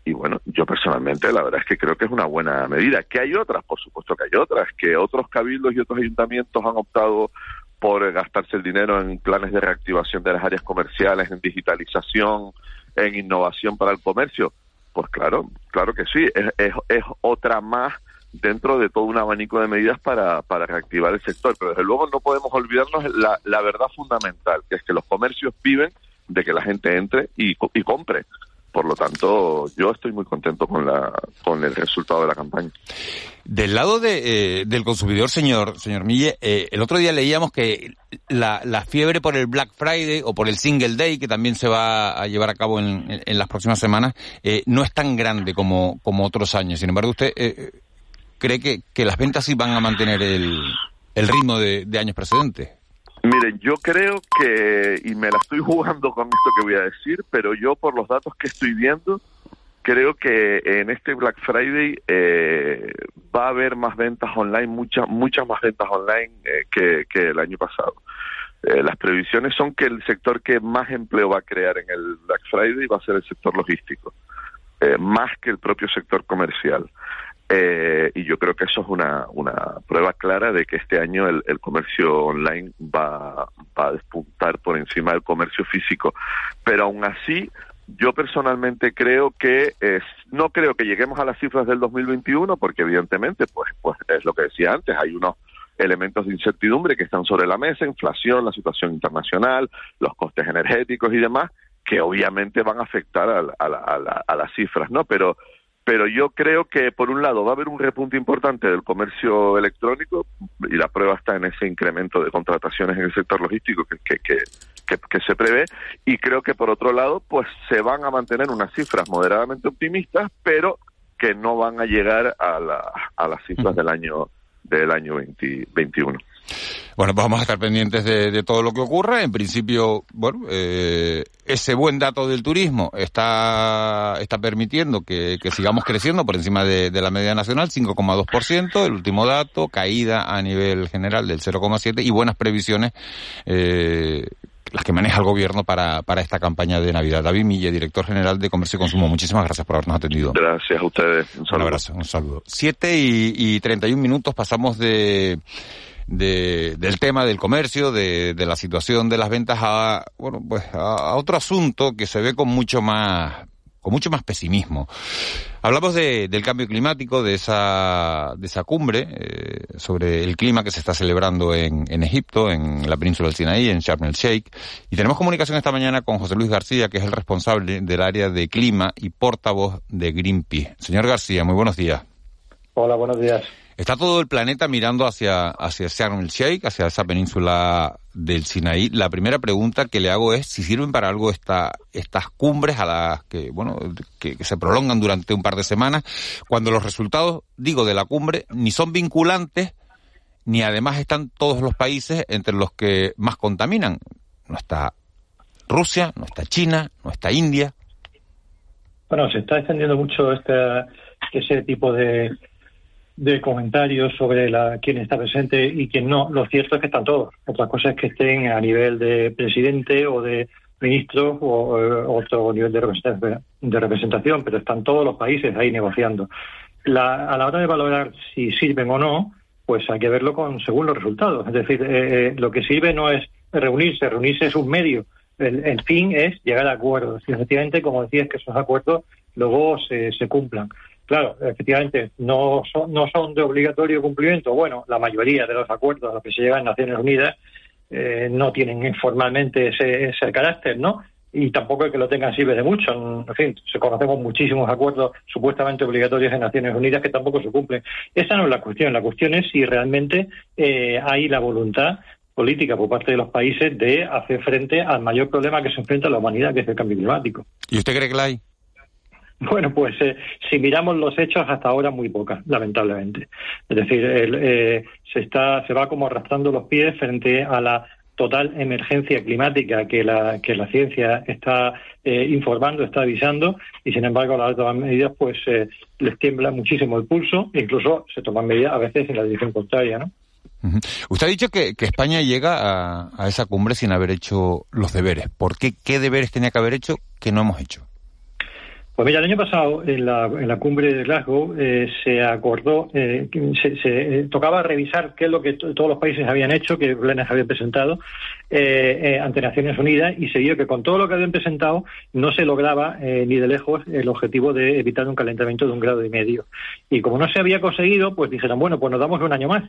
Y bueno, yo personalmente la verdad es que creo que es una buena medida. ¿Que hay otras? Por supuesto que hay otras. Que otros cabildos y otros ayuntamientos han optado por gastarse el dinero en planes de reactivación de las áreas comerciales, en digitalización, en innovación para el comercio. Pues claro, claro que sí. Es, otra más dentro de todo un abanico de medidas para, para reactivar el sector. Pero desde luego no podemos olvidarnos la, la verdad fundamental, que es que los comercios viven de que la gente entre y, y compre. Por lo tanto, yo estoy muy contento con, la, con el resultado de la campaña. Del lado de, eh, del consumidor, señor, señor Mille, eh, el otro día leíamos que la, la, fiebre por el Black Friday o por el Single Day, que también se va a llevar a cabo en, en las próximas semanas, eh, no es tan grande como, como otros años. Sin embargo, usted eh, cree que, que las ventas sí van a mantener el, el ritmo de, de años precedentes. Miren, yo creo que, y me la estoy <laughs> jugando con esto que voy a decir, pero yo por los datos que estoy viendo, creo que en este Black Friday eh, va a haber más ventas online, muchas muchas más ventas online eh, que, que, el año pasado. Eh, las previsiones son que el sector que más empleo va a crear en el Black Friday va a ser el sector logístico, eh, más que el propio sector comercial. Eh, y yo creo que eso es una, una prueba clara de que este año el, el comercio online va, va, a despuntar por encima del comercio físico. Pero aún así, yo personalmente creo que es, no creo que lleguemos a las cifras del 2021, porque evidentemente, pues, pues es lo que decía antes, hay unos elementos de incertidumbre que están sobre la mesa, inflación, la situación internacional, los costes energéticos y demás, que obviamente van a afectar a, a, a, a las cifras, ¿no? Pero pero yo creo que por un lado va a haber un repunte importante del comercio electrónico y la prueba está en ese incremento de contrataciones en el sector logístico que, que, que, que, que se prevé y creo que por otro lado pues se van a mantener unas cifras moderadamente optimistas pero que no van a llegar a, la, a las cifras del año del año 2021. Bueno, pues vamos a estar pendientes de, de, todo lo que ocurra. En principio, bueno, eh, ese buen dato del turismo está, está permitiendo que, que sigamos creciendo por encima de, de la media nacional, 5,2%, el último dato, caída a nivel general del 0,7% y buenas previsiones eh, las que maneja el gobierno para, para esta campaña de Navidad. David Mille, director general de Comercio y Consumo, muchísimas gracias por habernos atendido. Gracias a ustedes. Un, un abrazo, un saludo. Siete y, y 31 minutos pasamos de de, del tema del comercio, de, la situación de las ventas a, bueno, pues a, a, otro asunto que se ve con mucho más, con mucho más pesimismo. Hablamos de, del cambio climático, de esa, de esa cumbre eh, sobre el clima que se está celebrando en, en Egipto, en la península del Sinaí, en Sharm el Sheikh. Y tenemos comunicación esta mañana con José Luis García, que es el responsable del área de clima y portavoz de Greenpeace. Señor García, muy buenos días. Hola, buenos días. Está todo el planeta mirando hacia, hacia Sharm el Sheikh, hacia esa península del Sinaí. La primera pregunta que le hago es si sirven para algo esta, estas cumbres a las que, bueno, que, que, se prolongan durante un par de semanas, cuando los resultados, digo, de la cumbre ni son vinculantes, ni además están todos los países entre los que más contaminan. No está Rusia, no está China, no está India. Bueno, se está extendiendo mucho este, ese tipo de de comentarios sobre la, quién está presente y quién no. Lo cierto es que están todos. Otra cosa es que estén a nivel de presidente o de ministro o, o otro nivel de representación, pero están todos los países ahí negociando. La, a la hora de valorar si sirven o no, pues hay que verlo con según los resultados. Es decir, eh, lo que sirve no es reunirse, reunirse es un medio. El, el fin es llegar a acuerdos. Y efectivamente, como decías, que esos acuerdos luego se, se cumplan. Claro, efectivamente, no son, no son de obligatorio cumplimiento. Bueno, la mayoría de los acuerdos a los que se llegan en Naciones Unidas eh, no tienen formalmente ese, carácter, ¿no? Y tampoco el que lo tengan sirve de mucho. En fin, conocemos muchísimos acuerdos supuestamente obligatorios en Naciones Unidas que tampoco se cumplen. Esa no es la cuestión. La cuestión es si realmente eh, hay la voluntad política por parte de los países de hacer frente al mayor problema que se enfrenta la humanidad, que es el cambio climático. ¿Y usted cree que la hay? <laughs> Bueno, pues eh, si miramos los hechos hasta ahora muy pocas, lamentablemente. Es decir, el, eh, se está, se va como arrastrando los pies frente a la total emergencia climática que la que la ciencia está eh, informando, está avisando y sin embargo las otras medidas pues eh, les tiembla muchísimo el pulso, incluso se toman medidas a veces en la dirección contraria, ¿no? Usted ha dicho que, España llega a, a, esa cumbre sin haber hecho los deberes. ¿Por qué? ¿Qué deberes tenía que haber hecho que no hemos hecho? Pues mira, el año pasado en la, cumbre de Glasgow eh, se acordó, eh, se, se eh, tocaba revisar qué es lo que todos los países habían hecho, que planes habían presentado ante Naciones Unidas y se vio que con todo lo que habían presentado no se lograba ni de lejos el objetivo de evitar un calentamiento de un grado y medio. Y como no se había conseguido, pues dijeron, bueno, pues nos damos un año más.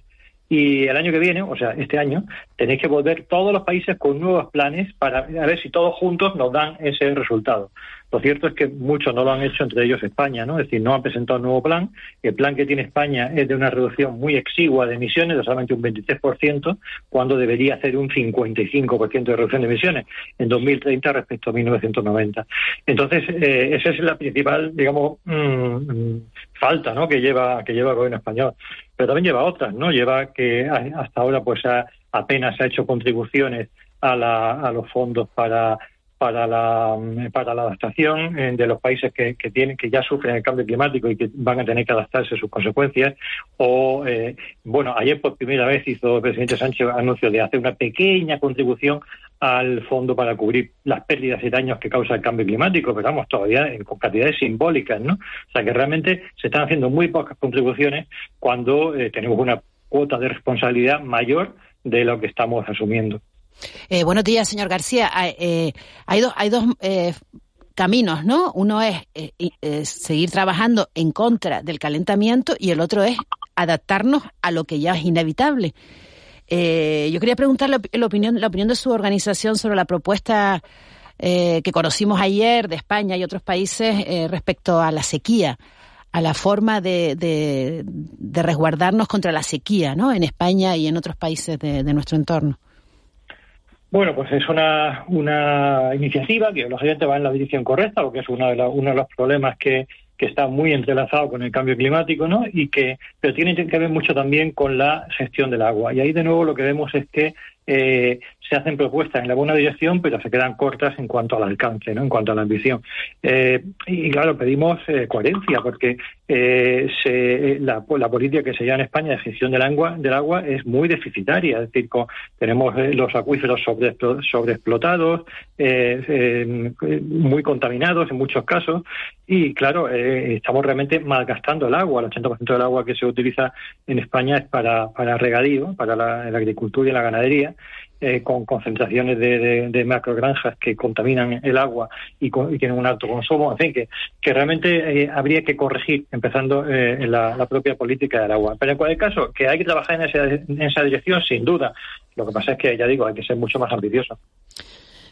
Y el año que viene, o sea, este año, tenéis que volver todos los países con nuevos planes para ver si todos juntos nos dan ese resultado. Lo cierto es que muchos no lo han hecho, entre ellos España, ¿no? Es decir, no han presentado un nuevo plan. El plan que tiene España es de una reducción muy exigua de emisiones, de solamente un 23%, cuando debería hacer un 55% de reducción de emisiones en 2030 respecto a 1990. Entonces, eh, esa es la principal, digamos, mm, falta, ¿no? Que lleva que lleva el gobierno español. Pero también lleva otras, ¿no? Lleva que hasta ahora, pues, apenas ha hecho contribuciones a, a los fondos para para la, la adaptación eh, de los países que, que, tienen que ya sufren el cambio climático y que van a tener que adaptarse a sus consecuencias o eh, bueno ayer por primera vez hizo el presidente Sánchez anuncio de hacer una pequeña contribución al fondo para cubrir las pérdidas y daños que causa el cambio climático pero vamos todavía con cantidades simbólicas no o sea que realmente se están haciendo muy pocas contribuciones cuando eh, tenemos una cuota de responsabilidad mayor de lo que estamos asumiendo. Eh, buenos días, señor García. Ah, eh, hay dos, hay eh, caminos, ¿no? Uno es seguir trabajando en contra del calentamiento y el otro es adaptarnos a lo que ya es inevitable. Yo quería preguntarle la opinión, la opinión de su organización sobre la propuesta que conocimos ayer de España y otros países respecto a la sequía a la forma de, de, resguardarnos contra la sequía, ¿no? En España y en otros países de nuestro entorno. Bueno, pues es una, una iniciativa que lógicamente va en la dirección correcta, porque es uno de, uno de los problemas que, que está muy entrelazado con el cambio climático, ¿no? Y que, pero tiene que ver mucho también con la gestión del agua. Y ahí de nuevo lo que vemos es que eh, se hacen propuestas en la buena dirección, pero se quedan cortas en cuanto al alcance, ¿no? en cuanto a la ambición. Eh, y claro, pedimos eh, coherencia, porque se, la, política que se lleva en España de gestión del agua, del agua es muy deficitaria. Es decir, tenemos los acuíferos sobre, sobreexplotados, muy contaminados en muchos casos, y claro, estamos realmente malgastando el agua. El 80% del agua que se utiliza en España es para, para regadío, para la agricultura y la ganadería eh, con concentraciones de, de, macrogranjas que contaminan el agua y, tienen un alto consumo, en fin, que, que realmente eh, habría que corregir, empezando eh, la, propia política del agua. Pero en cualquier caso, que hay que trabajar en esa, en esa dirección, sin duda. Lo que pasa es que, ya digo, hay que ser mucho más ambicioso.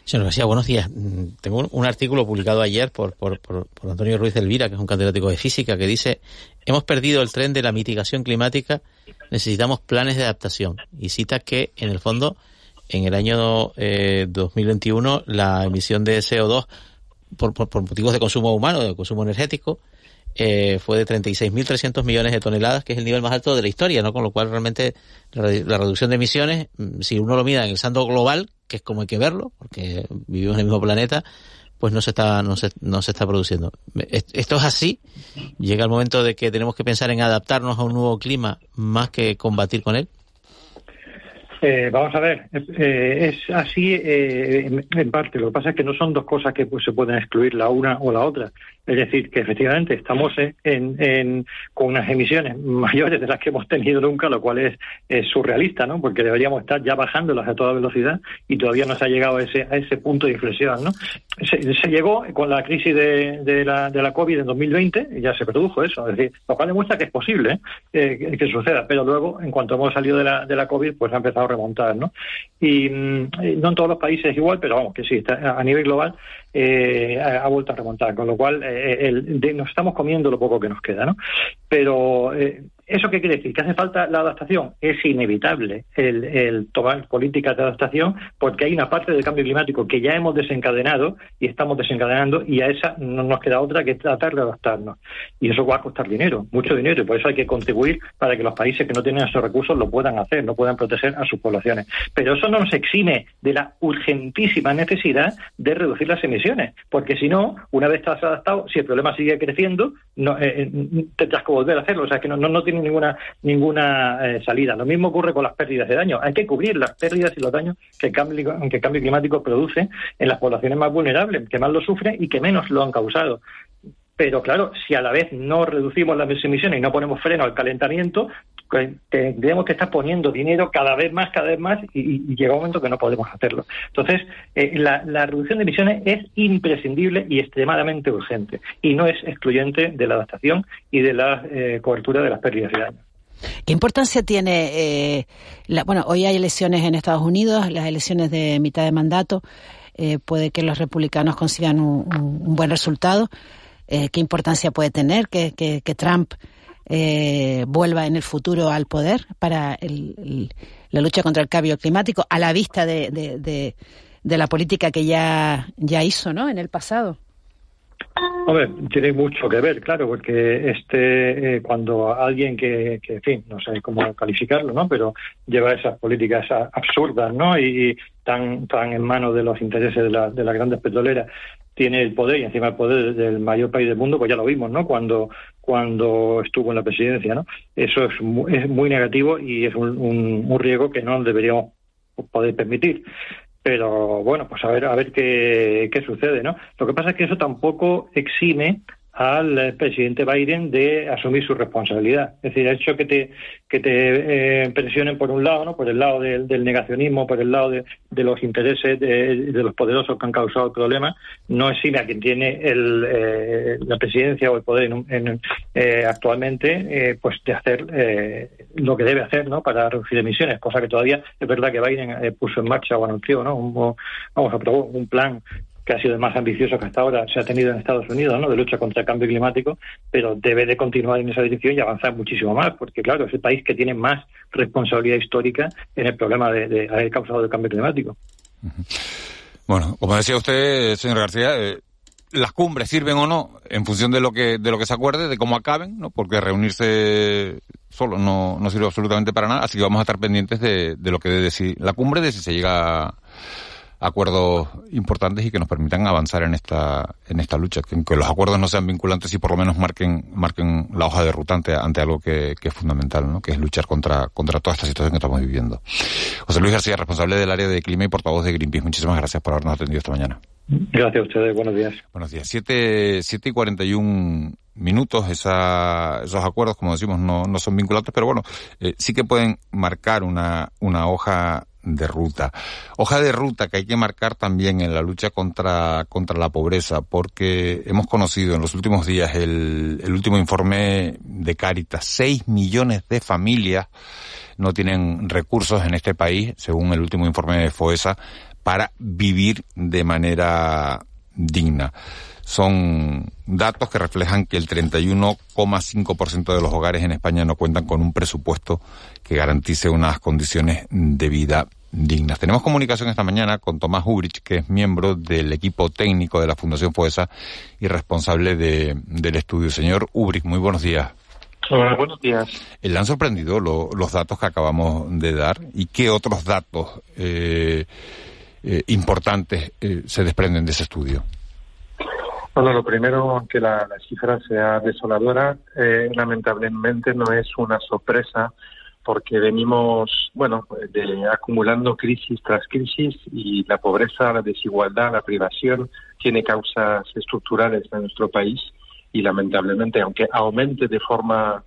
Señor García, buenos días. Mm, tengo un artículo publicado ayer por, por, por, Antonio Ruiz Elvira, que es un catedrático de física, que dice, hemos perdido el tren de la mitigación climática, necesitamos planes de adaptación. Y cita que, en el fondo, en el año eh, 2021, la emisión de CO2 por, por, motivos de consumo humano, de consumo energético, eh, fue de 36.300 millones de toneladas, que es el nivel más alto de la historia, ¿no? Con lo cual realmente la, reducción de emisiones, mm, si uno lo mira en el saldo global, que es como hay que verlo, porque vivimos en el mismo planeta, pues no se está no se, no se está produciendo. Esto es así. Llega el momento de que tenemos que pensar en adaptarnos a un nuevo clima más que combatir con él. Eh, vamos a ver, eh, es así eh, en, parte. Lo que pasa es que no son dos cosas que pues, se pueden excluir la una o la otra. Es decir, que efectivamente estamos en, con unas emisiones mayores de las que hemos tenido nunca, lo cual es, surrealista, ¿no? Porque deberíamos estar ya bajándolas a toda velocidad y todavía no se ha llegado a ese, a ese punto de inflexión, ¿no? Se, llegó con la crisis de, la, de la COVID en 2020 y ya se produjo eso. Es decir, lo cual demuestra que es posible ¿eh? que, suceda, pero luego, en cuanto hemos salido de la, de la COVID, pues ha empezado a remontar, ¿no? Y mm, no en todos los países es igual, pero vamos, que sí, está, a nivel global eh, ha, vuelto a remontar, con lo cual eh, el, nos estamos comiendo lo poco que nos queda, ¿no? Pero eh, ¿Eso qué quiere decir? ¿Que hace falta la adaptación? Es inevitable el, tomar políticas de adaptación porque hay una parte del cambio climático que ya hemos desencadenado y estamos desencadenando y a esa no nos queda otra que tratar de adaptarnos. Y eso va a costar dinero, mucho dinero, y por eso hay que contribuir para que los países que no tienen esos recursos lo puedan hacer, no puedan proteger a sus poblaciones. Pero eso no nos exime de la urgentísima necesidad de reducir las emisiones, porque si no, una vez estás adaptado, si el problema sigue creciendo, no, eh, eh, tendrás que volver a hacerlo. O sea, que no, no, no tiene ninguna ninguna eh, salida. Lo mismo ocurre con las pérdidas de daño. Hay que cubrir las pérdidas y los daños que cambio, que el cambio climático produce en las poblaciones más vulnerables, que más lo sufren y que menos lo han causado. Pero claro, si a la vez no reducimos las emisiones y no ponemos freno al calentamiento, pues, tendríamos que estar poniendo dinero cada vez más, cada vez más, y, llega un momento que no podemos hacerlo. Entonces, eh, la, reducción de emisiones es imprescindible y extremadamente urgente, y no es excluyente de la adaptación y de la eh, cobertura de las pérdidas de daño. ¿Qué importancia tiene? Eh, bueno, hoy hay elecciones en Estados Unidos, las elecciones de mitad de mandato. puede que los republicanos consigan un buen resultado. Eh, qué importancia puede tener que, Trump eh, vuelva en el futuro al poder para la lucha contra el cambio climático a la vista de, la política que ya, ya hizo ¿no? en el pasado. Hombre, tiene mucho que ver, claro, porque este eh, cuando alguien que, que, en fin, no sé cómo calificarlo, ¿no? Pero lleva esas políticas absurdas, ¿no? Y, tan tan en manos de los intereses de, la, de las grandes petroleras tiene el poder y encima el poder del mayor país del mundo, pues ya lo vimos, ¿no? Cuando cuando estuvo en la presidencia, ¿no? Eso es muy, es muy negativo y es un, un, riesgo que no deberíamos poder permitir. Pero bueno, pues a ver a ver qué, qué sucede, ¿no? Lo que pasa es que eso tampoco exime al presidente Biden de asumir su responsabilidad. Es decir, el hecho que te, que te eh, presionen por un lado, ¿no? por el lado del, negacionismo, por el lado de, los intereses de, los poderosos que han causado el problema, no exime a quien tiene el, eh, la presidencia o el poder eh, actualmente pues de hacer lo que debe hacer ¿no? para reducir emisiones, cosa que todavía es verdad que Biden puso en marcha o anunció ¿no? un, vamos, aprobó un plan ha sido el más ambicioso que hasta ahora se ha tenido en Estados Unidos, de lucha contra el cambio climático, pero debe de continuar en esa dirección y avanzar muchísimo más, porque claro, es el país que tiene más responsabilidad histórica en el problema de, haber causado el cambio climático. Bueno, como decía usted, señor García, eh, las cumbres sirven o no en función de lo que de lo que se acuerde, de cómo acaben, ¿no? Porque reunirse solo no, no sirve absolutamente para nada, así que vamos a estar pendientes de, de lo que debe decir la cumbre, de si se llega a acuerdos importantes y que nos permitan avanzar en esta en esta lucha, que, los acuerdos no sean vinculantes y por lo menos marquen marquen la hoja de ruta ante, algo que, es fundamental, ¿no? que es luchar contra contra toda esta situación que estamos viviendo. José Luis García, responsable del área de clima y portavoz de Greenpeace, muchísimas gracias por habernos atendido esta mañana. Gracias a ustedes, buenos días. Buenos días. Siete, siete y cuarenta y un minutos, esa, esos acuerdos, como decimos, no, no son vinculantes, pero bueno, eh, sí que pueden marcar una, una hoja de ruta. Hoja de ruta que hay que marcar también en la lucha contra, contra la pobreza, porque hemos conocido en los últimos días el, el último informe de Cáritas, seis millones de familias no tienen recursos en este país, según el último informe de FOESA, para vivir de manera digna. Son datos que reflejan que el 31,5% de los hogares en España no cuentan con un presupuesto que garantice unas condiciones de vida dignas. Tenemos comunicación esta mañana con Tomás Ubrich, que es miembro del equipo técnico de la Fundación FOESA y responsable de, del estudio. Señor Ubrich, muy buenos días. Hola, buenos días. Eh, ¿Le han sorprendido los datos que acabamos de dar? ¿Y qué otros datos eh, eh, importantes se desprenden de ese estudio? Bueno, lo primero, aunque la, cifra sea desoladora, eh, lamentablemente no es una sorpresa porque venimos, bueno, de, acumulando crisis tras crisis y la pobreza, la desigualdad, la privación tiene causas estructurales en nuestro país y lamentablemente, aunque aumente de forma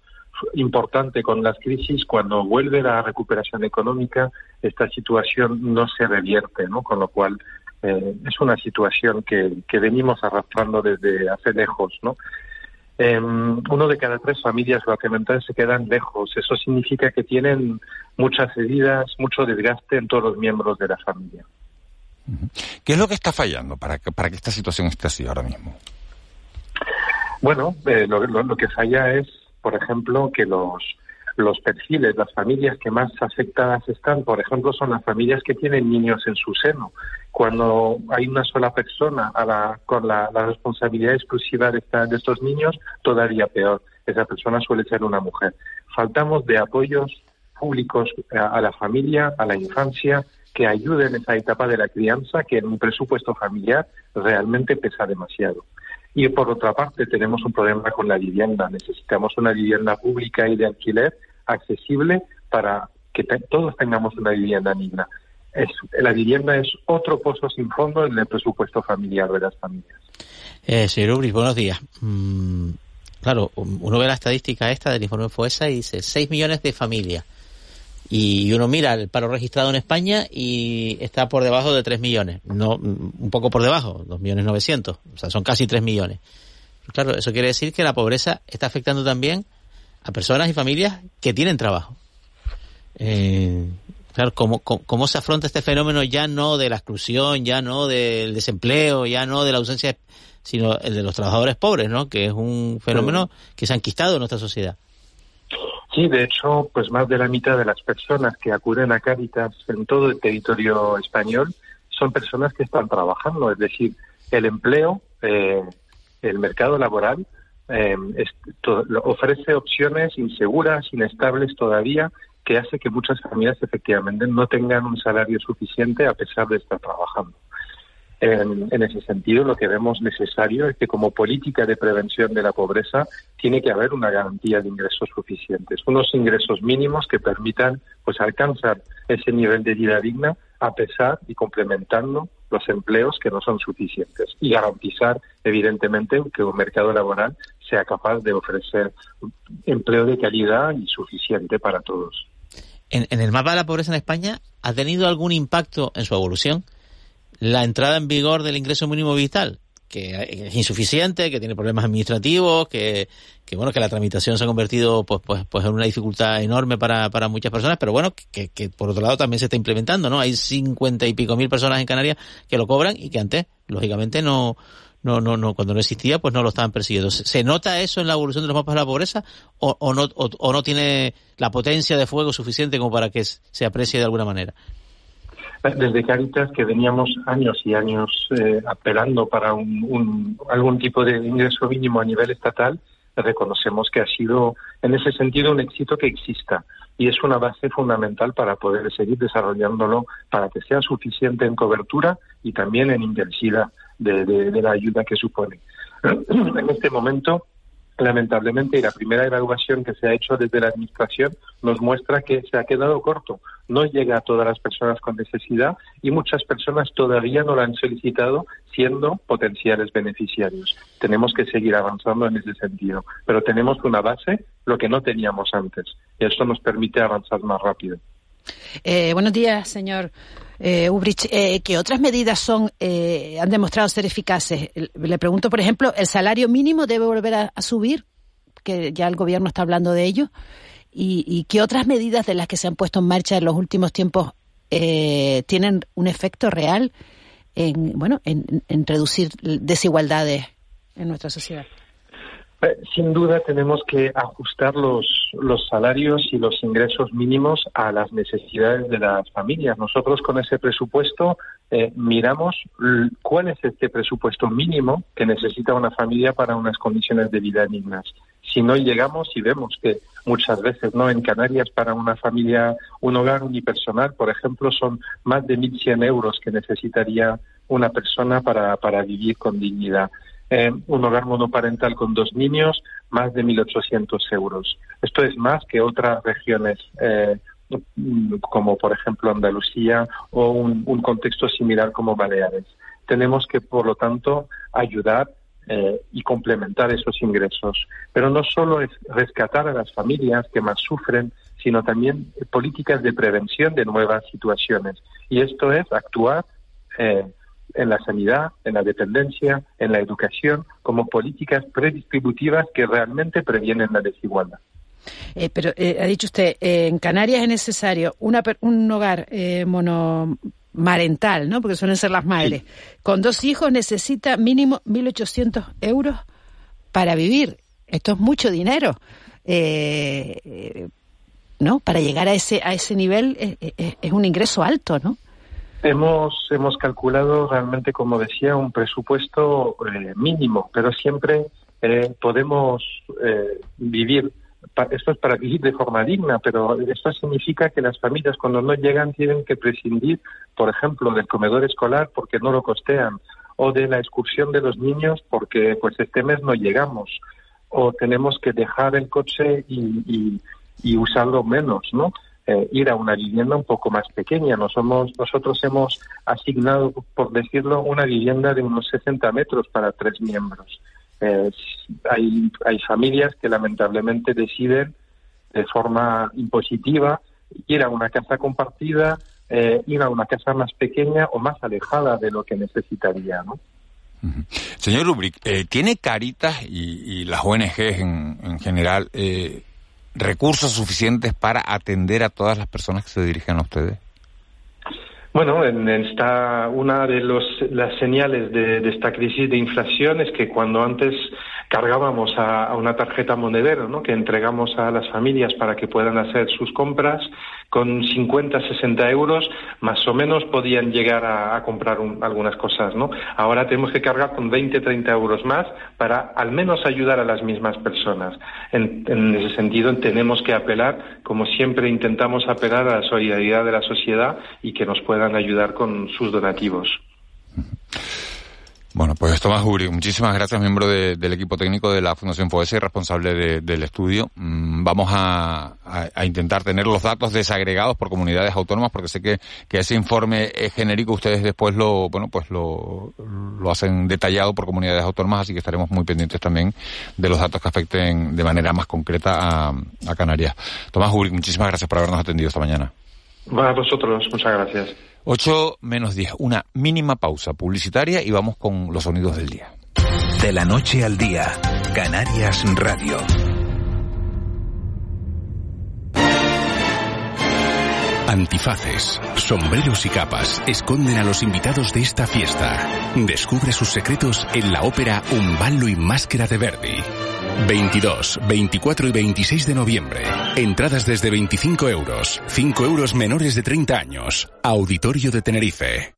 importante con las crisis, cuando vuelve la recuperación económica, esta situación no se revierte, ¿no? Con lo cual eh, es una situación que, que, venimos arrastrando desde hace lejos, ¿no? Em, uno de cada tres familias guatemaltecas se quedan lejos. Eso significa que tienen muchas heridas, mucho desgaste en todos los miembros de la familia. ¿Qué es lo que está fallando para que, para que esta situación esté así ahora mismo? Bueno, eh, lo, que falla es, por ejemplo, que los, los perfiles, las familias que más afectadas están, por ejemplo, son las familias que tienen niños en su seno. Cuando hay una sola persona a la, con la, responsabilidad exclusiva de, de estos niños, todavía peor. Esa persona suele ser una mujer. Faltamos de apoyos públicos a, la familia, a la infancia, que ayuden en esa etapa de la crianza, que en un presupuesto familiar realmente pesa demasiado. Y por otra parte, tenemos un problema con la vivienda. Necesitamos una vivienda pública y de alquiler accesible para que todos tengamos una vivienda digna. Es, la vivienda es otro pozo sin fondo en el presupuesto familiar de las familias. Eh, señor Ubris, buenos días. Mm, claro, uno ve la estadística esta del informe FOESA y dice 6 millones de familias. Y uno mira el paro registrado en España y está por debajo de 3 millones. No, un poco por debajo, 2 millones 900. O sea, son casi 3 millones. Claro, eso quiere decir que la pobreza está afectando también a personas y familias que tienen trabajo. Eh, claro, ¿cómo, ¿cómo, se afronta este fenómeno ya no de la exclusión, ya no del desempleo, ya no de la ausencia, sino el de los trabajadores pobres, ¿no? Que es un fenómeno que se ha enquistado en nuestra sociedad. Sí, de hecho, pues más de la mitad de las personas que acuden a Cáritas en todo el territorio español son personas que están trabajando, es decir, el empleo, eh, el mercado laboral eh, ofrece opciones inseguras, inestables todavía, que hace que muchas familias efectivamente no tengan un salario suficiente a pesar de estar trabajando. En, ese sentido, lo que vemos necesario es que como política de prevención de la pobreza tiene que haber una garantía de ingresos suficientes, unos ingresos mínimos que permitan pues alcanzar ese nivel de vida digna a pesar y complementando los empleos que no son suficientes y garantizar evidentemente que un mercado laboral sea capaz de ofrecer empleo de calidad y suficiente para todos. En, en el mapa de la pobreza en España, ¿ha tenido algún impacto en su evolución? La entrada en vigor del ingreso mínimo vital, que es insuficiente, que tiene problemas administrativos, que, que bueno, que la tramitación se ha convertido pues, pues, pues en una dificultad enorme para, para muchas personas, pero bueno, que, que por otro lado también se está implementando, ¿no? Hay cincuenta y pico mil personas en Canarias que lo cobran y que antes, lógicamente, no, no, no, no, cuando no existía, pues no lo estaban persiguiendo. ¿Se nota eso en la evolución de los mapas de la pobreza o, o no, o no tiene la potencia de fuego suficiente como para que se aprecie de alguna manera? Desde Caritas que veníamos años y años eh, apelando para un, algún tipo de ingreso mínimo a nivel estatal, reconocemos que ha sido en ese sentido un éxito que exista y es una base fundamental para poder seguir desarrollándolo para que sea suficiente en cobertura y también en intensidad de la ayuda que supone. <clears throat> en este momento lamentablemente, y la primera evaluación que se ha hecho desde la Administración nos muestra que se ha quedado corto. No llega a todas las personas con necesidad y muchas personas todavía no lo han solicitado siendo potenciales beneficiarios. Tenemos que seguir avanzando en ese sentido, pero tenemos una base, lo que no teníamos antes, y eso nos permite avanzar más rápido. Eh, buenos días, señor eh, Ubrich. Eh, ¿Qué otras medidas son eh, han demostrado ser eficaces? Le pregunto, por ejemplo, ¿el salario mínimo debe volver a, subir? Que ya el gobierno está hablando de ello. ¿Y, qué otras medidas de las que se han puesto en marcha en los últimos tiempos tienen un efecto real en, bueno, en reducir desigualdades en nuestra sociedad? Eh, sin duda tenemos que ajustar los, los salarios y los ingresos mínimos a las necesidades de las familias. Nosotros con ese presupuesto eh, miramos cuál es este presupuesto mínimo que necesita una familia para unas condiciones de vida dignas. Si no llegamos y vemos que muchas veces no en Canarias para una familia, un hogar unipersonal, por ejemplo, son más de 1.100 euros que necesitaría una persona para, para vivir con dignidad. Eh, un hogar monoparental con dos niños, más de 1.800 euros. Esto es más que otras regiones, eh, como por ejemplo Andalucía o un, contexto similar como Baleares. Tenemos que, por lo tanto, ayudar eh, y complementar esos ingresos. Pero no solo es rescatar a las familias que más sufren, sino también políticas de prevención de nuevas situaciones. Y esto es actuar en la sanidad, en la dependencia, en la educación, como políticas predistributivas que realmente previenen la desigualdad. Eh, pero eh, ha dicho usted, eh, en Canarias es necesario una, un hogar monomarental, ¿no? Porque suelen ser las madres. Con dos hijos necesita mínimo 1.800 euros para vivir. Esto es mucho dinero. ¿No? Para llegar a ese, a ese nivel es un ingreso alto, ¿no? Hemos, hemos calculado realmente, como decía, un presupuesto eh, mínimo, pero siempre eh, podemos eh, vivir. Esto es para vivir de forma digna, pero esto significa que las familias cuando no llegan tienen que prescindir, por ejemplo, del comedor escolar porque no lo costean o de la excursión de los niños porque pues este mes no llegamos o tenemos que dejar el coche y, y, usarlo menos, ¿no? Eh, ir a una vivienda un poco más pequeña. Nosotros hemos asignado, por decirlo, una vivienda de unos 60 metros para tres miembros. Eh, hay, hay familias que lamentablemente deciden de forma impositiva ir a una casa compartida, eh, ir a una casa más pequeña o más alejada de lo que necesitaría, ¿no? Señor Rubric, ¿tiene Caritas y, las ONGs en, en general eh, recursos suficientes para atender a todas las personas que se dirigen a ustedes? Bueno, en esta, una de los, las señales de, esta crisis de inflación es que cuando antes cargábamos a, una tarjeta monedero, ¿no? que entregamos a las familias para que puedan hacer sus compras, con 50, 60 euros más o menos podían llegar a, comprar algunas cosas. ¿no? Ahora tenemos que cargar con 20, 30 euros más para al menos ayudar a las mismas personas. En ese sentido, tenemos que apelar, como siempre intentamos apelar a la solidaridad de la sociedad y que nos puedan ayudar con sus donativos. Bueno, pues Tomás Uri, muchísimas gracias, miembro del equipo técnico de la Fundación FOESE y responsable del estudio. Mm, vamos a, intentar tener los datos desagregados por comunidades autónomas, porque sé que, ese informe genérico ustedes después lo, bueno, pues lo, hacen detallado por comunidades autónomas, así que estaremos muy pendientes también de los datos que afecten de manera más concreta a, Canarias. Tomás Uri, muchísimas gracias por habernos atendido esta mañana. A vosotros, muchas gracias. 8 menos 10, una mínima pausa publicitaria y vamos con los sonidos del día. De la noche al día, Canarias Radio. Antifaces, sombreros y capas esconden a los invitados de esta fiesta. Descubre sus secretos en la ópera Un ballo y máscara de Verdi. 22, 24 y 26 de noviembre. Entradas desde 25 euros. 5 euros menores de 30 años. Auditorio de Tenerife.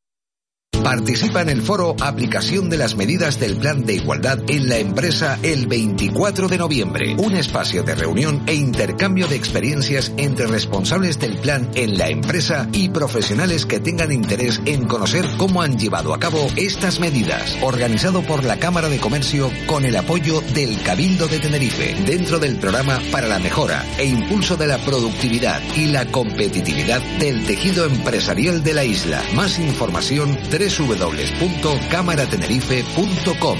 Participa en el foro Aplicación de las medidas del Plan de Igualdad en la empresa el 24 de noviembre. Un espacio de reunión e intercambio de experiencias entre responsables del plan en la empresa y profesionales que tengan interés en conocer cómo han llevado a cabo estas medidas. Organizado por la Cámara de Comercio con el apoyo del Cabildo de Tenerife dentro del programa para la mejora e impulso de la productividad y la competitividad del tejido empresarial de la isla. Más información 3 www.cámaratenerife.com.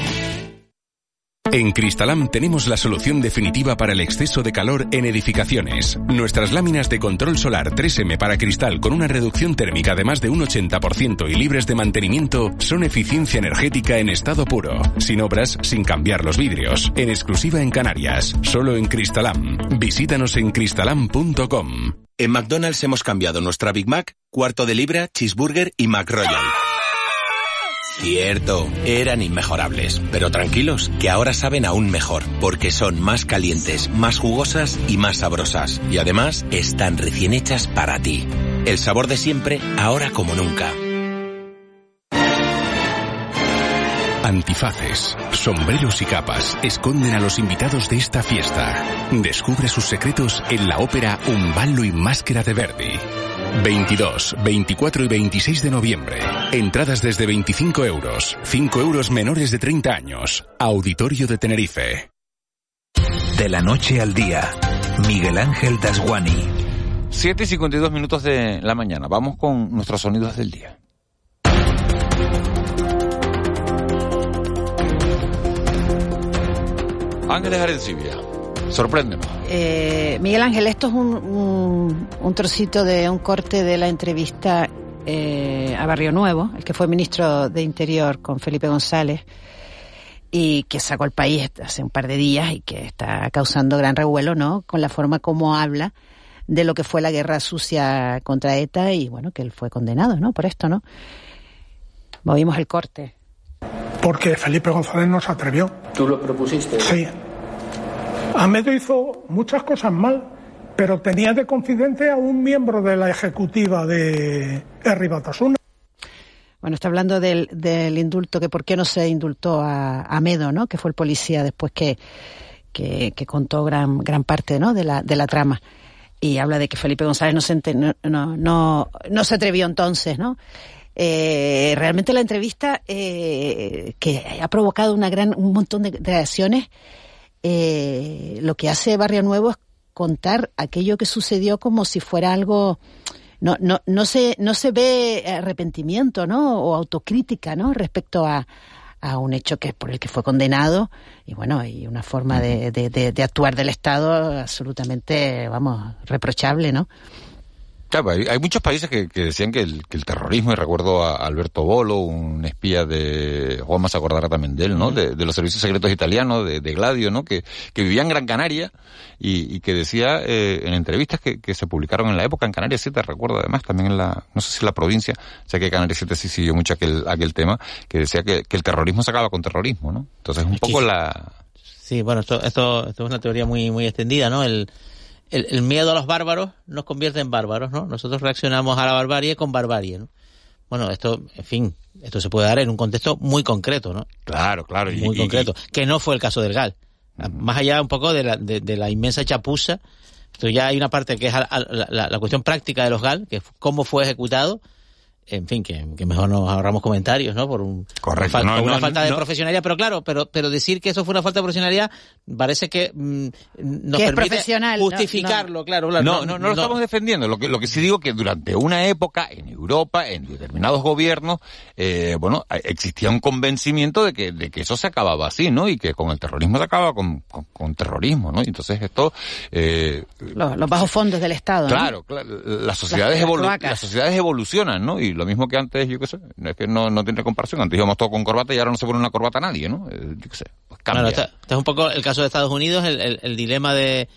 En Cristalam tenemos la solución definitiva para el exceso de calor en edificaciones. Nuestras láminas de control solar 3M para cristal con una reducción térmica de más de un 80% y libres de mantenimiento son eficiencia energética en estado puro, sin obras, sin cambiar los vidrios, en exclusiva en Canarias, solo en Cristalam. Visítanos en cristalam.com. En McDonald's hemos cambiado nuestra Big Mac, cuarto de libra, cheeseburger y McRoyal Cierto, eran inmejorables, pero tranquilos, que ahora saben aún mejor, porque son más calientes, más jugosas y más sabrosas. Y además, están recién hechas para ti. El sabor de siempre, ahora como nunca. Antifaces, sombreros y capas esconden a los invitados de esta fiesta. Descubre sus secretos en la ópera Un ballo y máscara de Verdi. 22, 24 y 26 de noviembre. Entradas desde 25 euros. 5 euros menores de 30 años. Auditorio de Tenerife. De la noche al día. Miguel Ángel Dasguani. 7 y 52 minutos de la mañana. Vamos con nuestros sonidos del día. Ángeles Arencibia. Sorpréndeme. Eh, Miguel Ángel, esto es un, un, trocito de un corte de la entrevista eh, a Barrio Nuevo, el que fue ministro de Interior con Felipe González y que sacó el país hace un par de días y que está causando gran revuelo, ¿no? Con la forma como habla de lo que fue la guerra sucia contra ETA y bueno, que él fue condenado, ¿no? Por esto, ¿no? Movimos el corte. Porque Felipe González no se atrevió. ¿Tú lo propusiste? Sí. Amedo hizo muchas cosas mal, pero tenía de confidente a un miembro de la ejecutiva de Herri Batasuna. Bueno, está hablando del, indulto, que por qué no se indultó a Amedo, ¿no? Que fue el policía después que, que, contó gran, gran parte, ¿no? De la, de la trama. Y habla de que Felipe González no se, no, no, no, no se atrevió entonces, ¿no? Eh, realmente la entrevista eh, que ha provocado una gran, un montón de reacciones, eh, lo que hace Barrio Nuevo es contar aquello que sucedió como si fuera algo no no no se no se ve arrepentimiento no o autocrítica no respecto a, a un hecho que por el que fue condenado. Y bueno y una forma de, de, de, de actuar del Estado absolutamente vamos reprochable no Claro, hay, hay muchos países que, que decían que el, que el, terrorismo, y recuerdo a Alberto Bolo, un espía de, Juan se acordará también de él, ¿no? De, de, los servicios secretos italianos, de, de Gladio, ¿no? Que, que, vivía en Gran Canaria y, y que decía eh, en entrevistas que, que, se publicaron en la época, en Canarias 7, recuerdo además, también en la, no sé si en la provincia, sé que Canarias 7 sí siguió mucho aquel, aquel tema, que decía que, que el terrorismo se acaba con terrorismo, ¿no? Entonces un poco la... Sí, bueno, esto, esto, esto es una teoría muy, muy extendida, ¿no? El, el, el, miedo a los bárbaros nos convierte en bárbaros, ¿no? Nosotros reaccionamos a la barbarie con barbarie, ¿no? Bueno, esto, en fin, esto se puede dar en un contexto muy concreto, ¿no? Claro, claro. Muy y, concreto, y, que no fue el caso del GAL. Uh -huh. Más allá un poco de la, de, de, la inmensa chapuza, esto ya hay una parte que es la, la, la cuestión práctica de los GAL, que es cómo fue ejecutado, en fin, que, que, mejor nos ahorramos comentarios, ¿no? Por un, Correcto, una, no, una no, falta de no. profesionalidad, pero claro, pero pero decir que eso fue una falta de profesionalidad parece que mm, nos que es permite profesional, justificarlo, no, claro, claro. No, no, no, lo estamos defendiendo. Lo que, lo que sí digo que durante una época en Europa, en determinados gobiernos, eh, bueno, existía un convencimiento de que, de que eso se acababa así, ¿no? Y que con el terrorismo se acababa con, con, con terrorismo, ¿no? Y entonces esto... Eh, los, los, bajos fondos del Estado, Claro, ¿no? claro las sociedades, las, las sociedades evolucionan, ¿no? Y lo mismo que antes yo qué sé, es que no, no tiene comparación. Antes íbamos todos con corbata y ahora no se pone una corbata a nadie, ¿no? Eh, yo qué sé, pues cambia. Claro, este, es un poco el caso de Estados Unidos, el, el, el dilema de,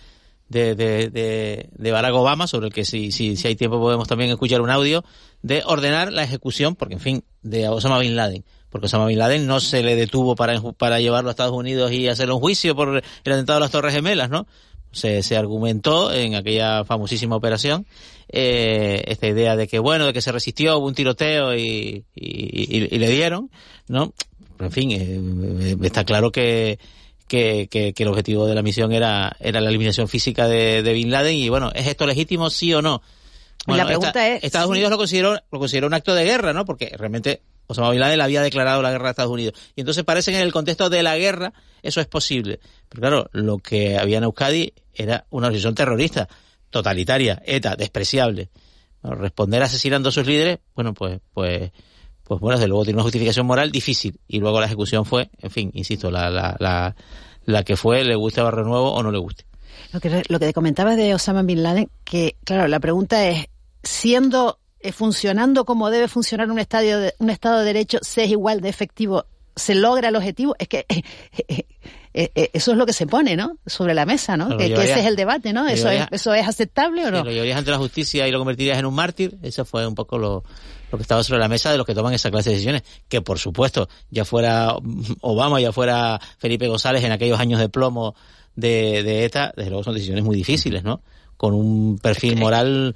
de, de, de, Barack Obama, sobre el que si, si, si hay tiempo podemos también escuchar un audio, de ordenar la ejecución, porque en fin, de Osama Bin Laden. Porque Osama Bin Laden no se le detuvo para, para llevarlo a Estados Unidos y hacerle un juicio por el atentado a las Torres Gemelas, ¿no? Se, se argumentó en aquella famosísima operación eh, esta idea de que, bueno, de que se resistió, hubo un tiroteo y, y, y, y le dieron, ¿no? Pero, en fin, eh, está claro que, que, que, que, el objetivo de la misión era, era la eliminación física de, de Bin Laden y, bueno, ¿es esto legítimo, sí o no? Bueno, la pregunta esta, es... Estados Unidos lo consideró, lo consideró un acto de guerra, ¿no? Porque realmente Osama Bin Laden había declarado la guerra a Estados Unidos. Y entonces parece que en el contexto de la guerra eso es posible. Pero claro, lo que había en Euskadi era una organización terrorista, totalitaria, ETA, despreciable. Responder asesinando a sus líderes, bueno, pues, pues, pues bueno, desde luego tiene una justificación moral difícil. Y luego la ejecución fue, en fin, insisto, la, la, la, la que fue, le guste Barrio Nuevo o no le guste. Lo que, lo que te comentabas de Osama Bin Laden, que claro, la pregunta es, siendo eh, funcionando como debe funcionar un, estadio de, un Estado de Derecho, se es igual de efectivo, se logra el objetivo. Es que <laughs> eh, eh, eso es lo que se pone, ¿no? Sobre la mesa, ¿no? Que, que, ese es el debate, ¿no? ¿Eso es, ¿Eso es aceptable o no? lo llevarías ante la justicia y lo convertirías en un mártir. Eso fue un poco lo, lo que estaba sobre la mesa de los que toman esa clase de decisiones. Que, por supuesto, ya fuera Obama, ya fuera Felipe González en aquellos años de plomo de, de ETA, desde luego son decisiones muy difíciles, ¿no? Con un perfil moral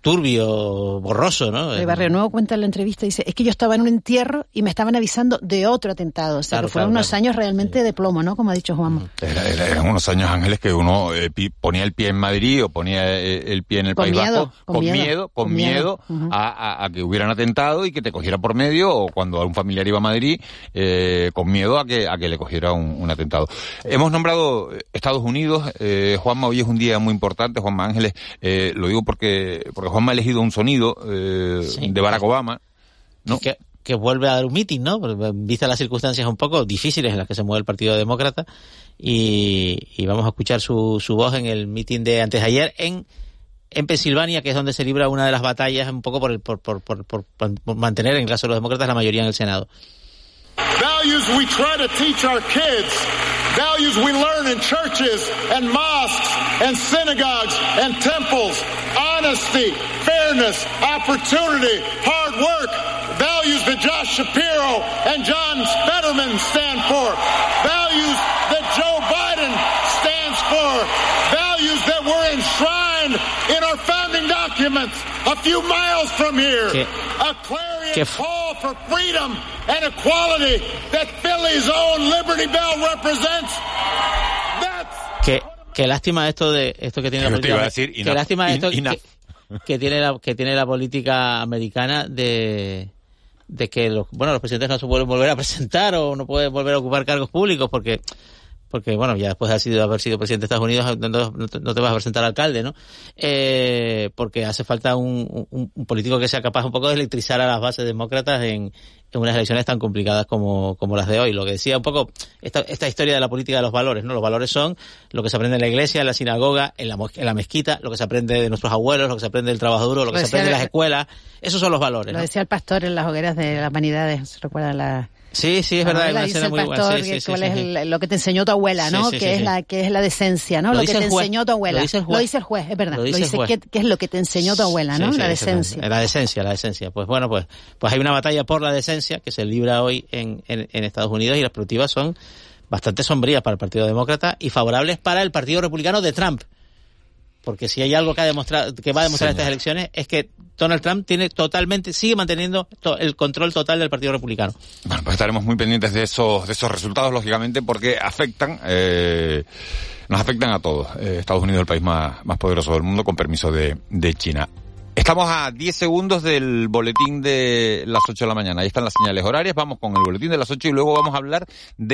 turbio, borroso, ¿no? De Barrio Nuevo cuenta en la entrevista, dice, es que yo estaba en un entierro y me estaban avisando de otro atentado. O sea, claro, que fueron claro, unos claro. años realmente sí. de plomo, ¿no? Como ha dicho Juan. Era, era, eran unos años, Ángeles, que uno eh, ponía el pie en Madrid o ponía eh, el pie en el con País miedo, Vasco con, con miedo, miedo, con miedo, uh -huh. a, a, a, que hubieran atentado y que te cogiera por medio o cuando un familiar iba a Madrid eh, con miedo a que, a que le cogiera un, un atentado. Hemos nombrado Estados Unidos. Eh, Juanma, hoy es un día muy importante. Juanma Ángeles, eh, lo digo porque, porque Juanma ha elegido un sonido eh, sí. de Barack Obama. ¿no? Que, que vuelve a dar un meeting, ¿no? Vista las circunstancias un poco difíciles en las que se mueve el Partido Demócrata y, y vamos a escuchar su, su voz en el meeting de antes de ayer en en Pensilvania, que es donde se libra una de las batallas un poco por, el, por, por, por, por, mantener en caso de los demócratas la mayoría en el Senado. Values we try to teach our kids, values we learn in churches and mosques and synagogues and temples, honesty, fairness, opportunity, hard work, values that Josh Shapiro and John Fetterman stand for, values that Joe Biden stands for, values that were enshrined in our founding documents a few miles from here. ¿Qué? A clarion call for freedom and equality that Philly's own Liberty Bell represents. That's qué, qué lástima esto de esto que tiene la política. Qué lástima esto. Que, que tiene la, que tiene la política americana de, de que los, bueno, los presidentes no se pueden volver a presentar o no pueden volver a ocupar cargos públicos porque porque bueno, ya después de haber sido, haber sido presidente de Estados Unidos no, te, vas a presentar alcalde, ¿no? Eh, porque hace falta un, un, político que sea capaz un poco de electrizar a las bases demócratas en, en unas elecciones tan complicadas como, como las de hoy. Lo que decía un poco esta, esta historia de la política de los valores, ¿no? Los valores son lo que se aprende en la iglesia, en la sinagoga, en la, en la mezquita, lo que se aprende de nuestros abuelos, lo que se aprende del trabajo duro, lo que se aprende en las escuelas. Esos son los valores. Lo ¿no? decía el pastor en las hogueras de las vanidades, ¿recuerda la...? Sí, sí, es verdad, una escena muy buena. Sí, sí, sí, ¿Cuál sí, es el- lo que te enseñó tu abuela, ¿no? Que es la que es la decencia, ¿no? Lo Lo, dice que el te enseñó tu abuela. Lo dice el juez. juez, es verdad. Lo dice el dice. ¿qué, qué es lo que te enseñó tu abuela, ¿no? La decencia. La decencia, la decencia. Pues bueno, pues, pues hay una batalla por la decencia que se libra hoy en, en, en Estados Unidos y las perspectivas son bastante sombrías para el Partido Demócrata y favorables para el Partido Republicano de Trump. Porque si hay algo que, ha demostrado, que va a demostrar Señor. estas elecciones es que Donald Trump tiene totalmente, sigue manteniendo to- el control total del Partido Republicano. Bueno, pues estaremos muy pendientes de esos, de esos resultados, lógicamente, porque afectan, eh, nos afectan a todos. Eh, Estados Unidos es el país más, más poderoso del mundo, con permiso de, de China. Estamos a 10 segundos del boletín de las 8 de la mañana. Ahí están las señales horarias. Vamos con el boletín de las 8 y luego vamos a hablar de